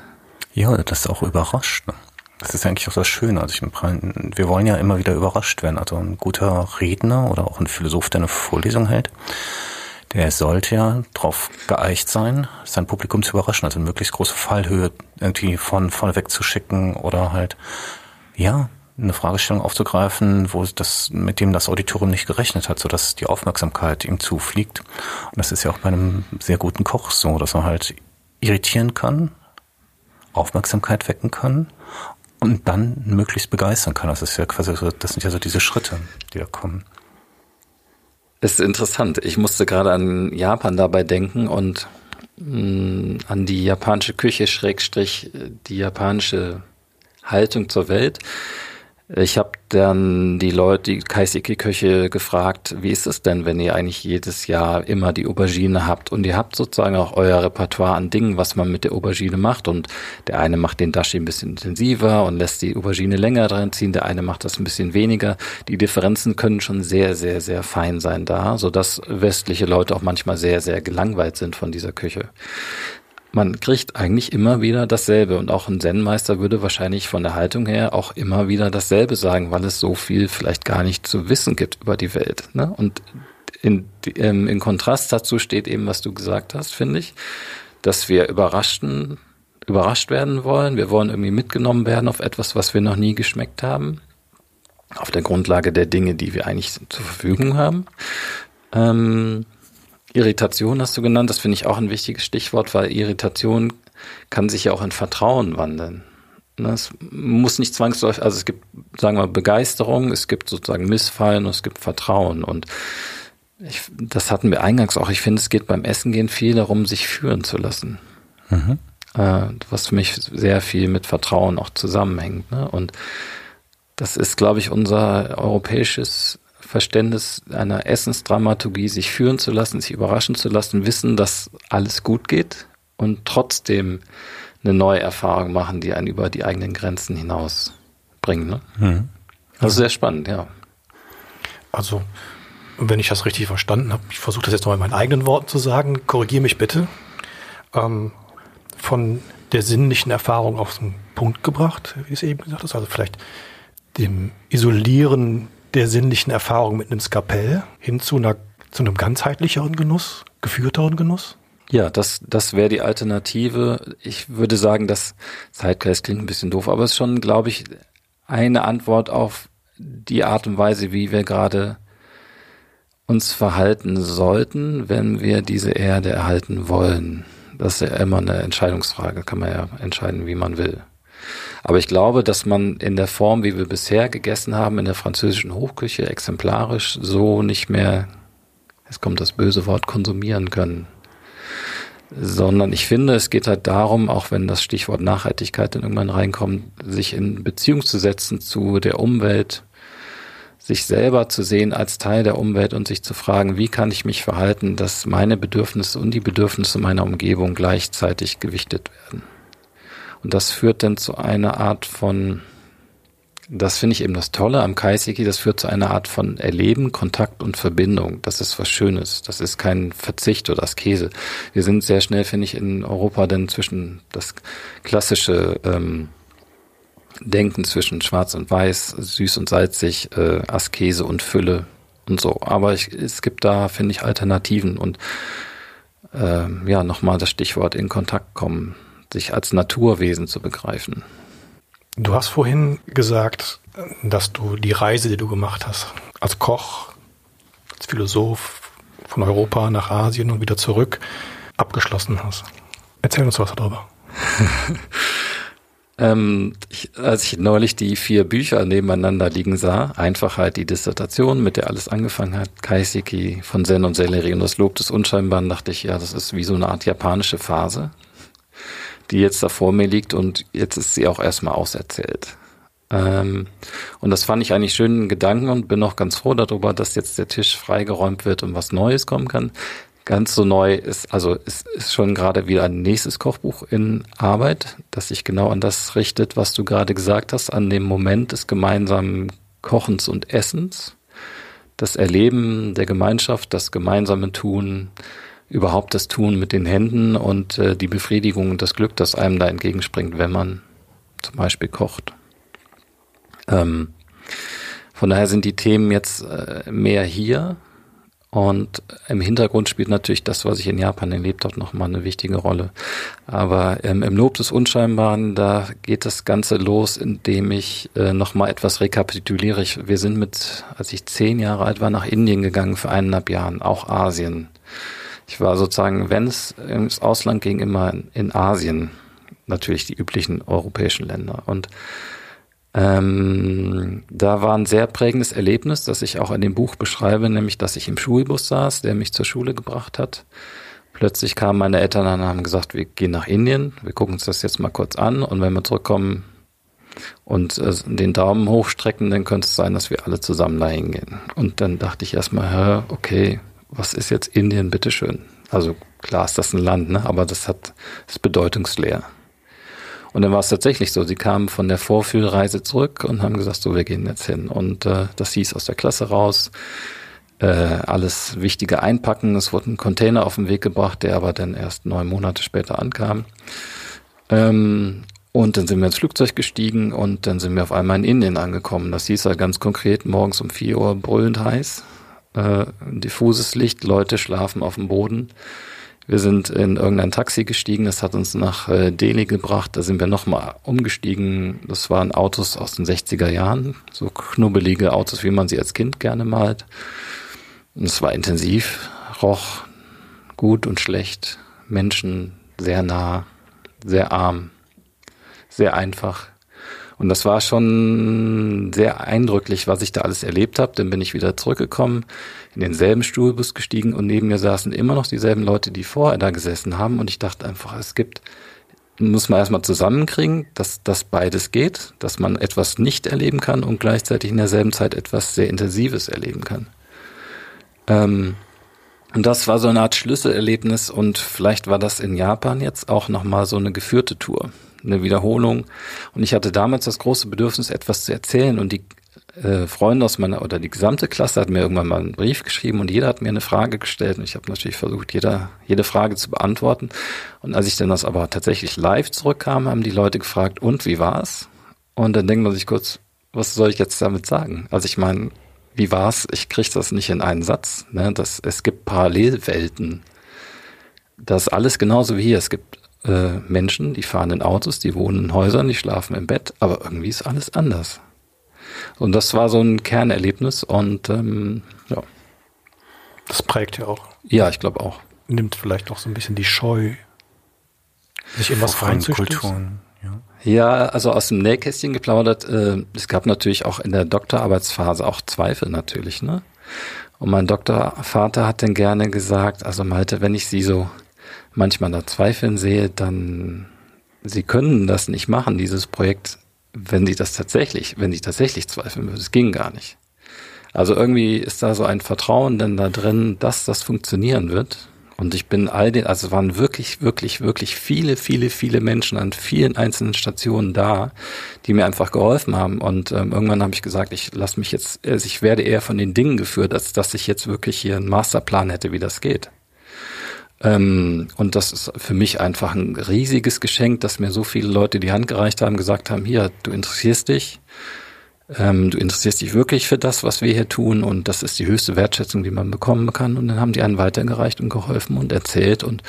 Ja, das ist auch überrascht. Ne? Das ist eigentlich auch das Schöne. Also ich, wir wollen ja immer wieder überrascht werden. Also ein guter Redner oder auch ein Philosoph, der eine Vorlesung hält, der sollte ja darauf geeicht sein, sein Publikum zu überraschen, also eine möglichst große Fallhöhe irgendwie von vorneweg zu schicken oder halt, ja, eine Fragestellung aufzugreifen, wo das, mit dem das Auditorium nicht gerechnet hat, sodass die Aufmerksamkeit ihm zufliegt. Und das ist ja auch bei einem sehr guten Koch so, dass er halt irritieren kann, Aufmerksamkeit wecken kann und dann möglichst begeistern kann. Das ist ja quasi so, das sind ja so diese Schritte, die da kommen. Ist interessant. Ich musste gerade an Japan dabei denken und mh, mm, an die japanische Küche, Schrägstrich, die japanische Haltung zur Welt. Ich habe dann die Leute, die Kaiseki-Köche gefragt, wie ist es denn, wenn ihr eigentlich jedes Jahr immer die Aubergine habt? Und ihr habt sozusagen auch euer Repertoire an Dingen, was man mit der Aubergine macht. Und der eine macht den Dashi ein bisschen intensiver und lässt die Aubergine länger dran ziehen, der eine macht das ein bisschen weniger. Die Differenzen können schon sehr, sehr, sehr fein sein da, sodass westliche Leute auch manchmal sehr, sehr gelangweilt sind von dieser Küche man kriegt eigentlich immer wieder dasselbe. Und auch ein Zen-Meister würde wahrscheinlich von der Haltung her auch immer wieder dasselbe sagen, weil es so viel vielleicht gar nicht zu wissen gibt über die Welt. Ne? Und in, ähm, in Kontrast dazu steht eben, was du gesagt hast, finde ich, dass wir überraschten, überrascht werden wollen. Wir wollen irgendwie mitgenommen werden auf etwas, was wir noch nie geschmeckt haben. Auf der Grundlage der Dinge, die wir eigentlich zur Verfügung haben. Ähm, Irritation hast du genannt, das finde ich auch ein wichtiges Stichwort, weil Irritation kann sich ja auch in Vertrauen wandeln. Ne, es muss nicht zwangsläufig, also es gibt, sagen wir, Begeisterung, es gibt sozusagen Missfallen und es gibt Vertrauen. Und ich, das hatten wir eingangs auch. Ich finde, es geht beim Essen gehen viel darum, sich führen zu lassen. Mhm. Äh, was für mich sehr viel mit Vertrauen auch zusammenhängt. Ne? Und das ist, glaube ich, unser europäisches Verständnis einer Essensdramaturgie, sich führen zu lassen, sich überraschen zu lassen, wissen, dass alles gut geht und trotzdem eine neue Erfahrung machen, die einen über die eigenen Grenzen hinaus bringen. Ne? Mhm. Also sehr spannend, ja. Also, wenn ich das richtig verstanden habe, ich versuche das jetzt noch in meinen eigenen Worten zu sagen, korrigiere mich bitte, ähm, von der sinnlichen Erfahrung auf den Punkt gebracht, wie es eben gesagt ist, also vielleicht dem Isolieren der sinnlichen Erfahrung mit einem Skapell hin zu, einer, zu einem ganzheitlicheren Genuss, geführteren Genuss? Ja, das, das wäre die Alternative. Ich würde sagen, das Zeitgeist klingt ein bisschen doof, aber es ist schon, glaube ich, eine Antwort auf die Art und Weise, wie wir gerade uns verhalten sollten, wenn wir diese Erde erhalten wollen. Das ist ja immer eine Entscheidungsfrage, kann man ja entscheiden, wie man will. Aber ich glaube, dass man in der Form, wie wir bisher gegessen haben, in der französischen Hochküche exemplarisch so nicht mehr, es kommt das böse Wort, konsumieren können. Sondern ich finde, es geht halt darum, auch wenn das Stichwort Nachhaltigkeit dann irgendwann reinkommt, sich in Beziehung zu setzen zu der Umwelt, sich selber zu sehen als Teil der Umwelt und sich zu fragen, wie kann ich mich verhalten, dass meine Bedürfnisse und die Bedürfnisse meiner Umgebung gleichzeitig gewichtet werden. Und das führt dann zu einer Art von, das finde ich eben das Tolle am Kaiseki, das führt zu einer Art von Erleben, Kontakt und Verbindung. Das ist was Schönes. Das ist kein Verzicht oder Käse. Wir sind sehr schnell, finde ich, in Europa dann zwischen das klassische ähm, Denken zwischen Schwarz und Weiß, süß und salzig, äh, Askese und Fülle und so. Aber ich, es gibt da, finde ich, Alternativen und äh, ja, nochmal das Stichwort in Kontakt kommen sich als Naturwesen zu begreifen. Du hast vorhin gesagt, dass du die Reise, die du gemacht hast, als Koch, als Philosoph von Europa nach Asien und wieder zurück, abgeschlossen hast. Erzähl uns was darüber. *laughs* ähm, ich, als ich neulich die vier Bücher nebeneinander liegen sah, Einfachheit, die Dissertation, mit der alles angefangen hat, Kaiseki von Zen und Sellerie und das Lob des Unscheinbaren, dachte ich, ja, das ist wie so eine Art japanische Phase die jetzt da vor mir liegt und jetzt ist sie auch erstmal auserzählt. Ähm, und das fand ich eigentlich schönen Gedanken und bin auch ganz froh darüber, dass jetzt der Tisch freigeräumt wird und was Neues kommen kann. Ganz so neu ist, also ist, ist schon gerade wieder ein nächstes Kochbuch in Arbeit, das sich genau an das richtet, was du gerade gesagt hast, an dem Moment des gemeinsamen Kochens und Essens, das Erleben der Gemeinschaft, das gemeinsame Tun, überhaupt das Tun mit den Händen und äh, die Befriedigung und das Glück, das einem da entgegenspringt, wenn man zum Beispiel kocht. Ähm, von daher sind die Themen jetzt äh, mehr hier und im Hintergrund spielt natürlich das, was ich in Japan erlebt habe, nochmal eine wichtige Rolle. Aber ähm, im Lob des Unscheinbaren, da geht das Ganze los, indem ich äh, nochmal etwas rekapituliere. Ich, wir sind mit, als ich zehn Jahre alt war, nach Indien gegangen für eineinhalb Jahren, auch Asien. Ich war sozusagen, wenn es ins Ausland ging, immer in Asien, natürlich die üblichen europäischen Länder. Und ähm, da war ein sehr prägendes Erlebnis, das ich auch in dem Buch beschreibe, nämlich, dass ich im Schulbus saß, der mich zur Schule gebracht hat. Plötzlich kamen meine Eltern an und haben gesagt, wir gehen nach Indien, wir gucken uns das jetzt mal kurz an und wenn wir zurückkommen und äh, den Daumen hochstrecken, dann könnte es sein, dass wir alle zusammen da hingehen. Und dann dachte ich erstmal, okay, was ist jetzt Indien, bitteschön? Also klar ist das ein Land, ne? aber das hat ist bedeutungsleer. Und dann war es tatsächlich so, sie kamen von der Vorfühlreise zurück und haben gesagt, so, wir gehen jetzt hin. Und äh, das hieß aus der Klasse raus, äh, alles Wichtige einpacken. Es wurde ein Container auf den Weg gebracht, der aber dann erst neun Monate später ankam. Ähm, und dann sind wir ins Flugzeug gestiegen und dann sind wir auf einmal in Indien angekommen. Das hieß halt ganz konkret morgens um vier Uhr brüllend heiß äh, diffuses Licht, Leute schlafen auf dem Boden. Wir sind in irgendein Taxi gestiegen, das hat uns nach äh, Delhi gebracht, da sind wir nochmal umgestiegen. Das waren Autos aus den 60er Jahren, so knubbelige Autos, wie man sie als Kind gerne malt. Und es war intensiv, roch gut und schlecht, Menschen sehr nah, sehr arm, sehr einfach. Und das war schon sehr eindrücklich, was ich da alles erlebt habe. Dann bin ich wieder zurückgekommen, in denselben Stuhlbus gestiegen und neben mir saßen immer noch dieselben Leute, die vorher da gesessen haben. Und ich dachte einfach, es gibt, muss man erstmal zusammenkriegen, dass das beides geht, dass man etwas nicht erleben kann und gleichzeitig in derselben Zeit etwas sehr Intensives erleben kann. Ähm, und das war so eine Art Schlüsselerlebnis und vielleicht war das in Japan jetzt auch nochmal so eine geführte Tour eine Wiederholung. Und ich hatte damals das große Bedürfnis, etwas zu erzählen. Und die äh, Freunde aus meiner oder die gesamte Klasse hat mir irgendwann mal einen Brief geschrieben und jeder hat mir eine Frage gestellt und ich habe natürlich versucht, jeder, jede Frage zu beantworten. Und als ich dann das aber tatsächlich live zurückkam, haben die Leute gefragt, und wie war's? Und dann denkt man sich kurz, was soll ich jetzt damit sagen? Also ich meine, wie war's? Ich kriege das nicht in einen Satz. Ne? Das, es gibt Parallelwelten. Das ist alles genauso wie hier. Es gibt äh, Menschen, die fahren in Autos, die wohnen in Häusern, die schlafen im Bett, aber irgendwie ist alles anders. Und das war so ein Kernerlebnis und ähm, ja. Das prägt ja auch. Ja, ich glaube auch. Nimmt vielleicht auch so ein bisschen die Scheu, sich in was Kulturen. Ja. also aus dem Nähkästchen geplaudert. Äh, es gab natürlich auch in der Doktorarbeitsphase auch Zweifel natürlich, ne? Und mein Doktorvater hat dann gerne gesagt, also Malte, wenn ich sie so manchmal da Zweifeln sehe, dann sie können das nicht machen, dieses Projekt, wenn sie das tatsächlich, wenn sie tatsächlich zweifeln würden. Es ging gar nicht. Also irgendwie ist da so ein Vertrauen denn da drin, dass das funktionieren wird. Und ich bin all den, also es waren wirklich, wirklich, wirklich viele, viele, viele Menschen an vielen einzelnen Stationen da, die mir einfach geholfen haben. Und ähm, irgendwann habe ich gesagt, ich lasse mich jetzt, also ich werde eher von den Dingen geführt, als dass ich jetzt wirklich hier einen Masterplan hätte, wie das geht. Ähm, und das ist für mich einfach ein riesiges Geschenk, dass mir so viele Leute die Hand gereicht haben, gesagt haben, hier, du interessierst dich, ähm, du interessierst dich wirklich für das, was wir hier tun und das ist die höchste Wertschätzung, die man bekommen kann. Und dann haben die einen weitergereicht und geholfen und erzählt und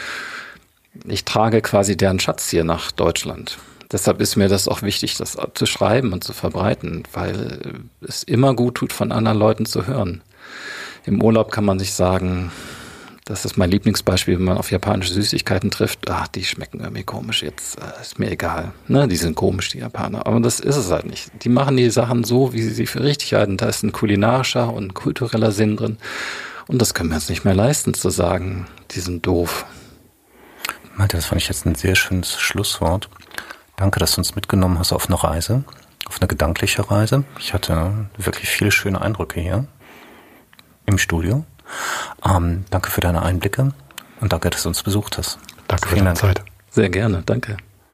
ich trage quasi deren Schatz hier nach Deutschland. Deshalb ist mir das auch wichtig, das zu schreiben und zu verbreiten, weil es immer gut tut, von anderen Leuten zu hören. Im Urlaub kann man sich sagen, das ist mein Lieblingsbeispiel, wenn man auf japanische Süßigkeiten trifft. Ach, die schmecken irgendwie komisch. Jetzt äh, ist mir egal. Ne, die sind komisch, die Japaner. Aber das ist es halt nicht. Die machen die Sachen so, wie sie sie für richtig halten. Da ist ein kulinarischer und kultureller Sinn drin. Und das können wir uns nicht mehr leisten, zu sagen, die sind doof. Malte, das fand ich jetzt ein sehr schönes Schlusswort. Danke, dass du uns mitgenommen hast auf eine Reise, auf eine gedankliche Reise. Ich hatte wirklich viele schöne Eindrücke hier im Studio. Ähm, danke für deine Einblicke und danke, dass du uns besucht hast. Danke für deine Zeit. Sehr gerne, danke.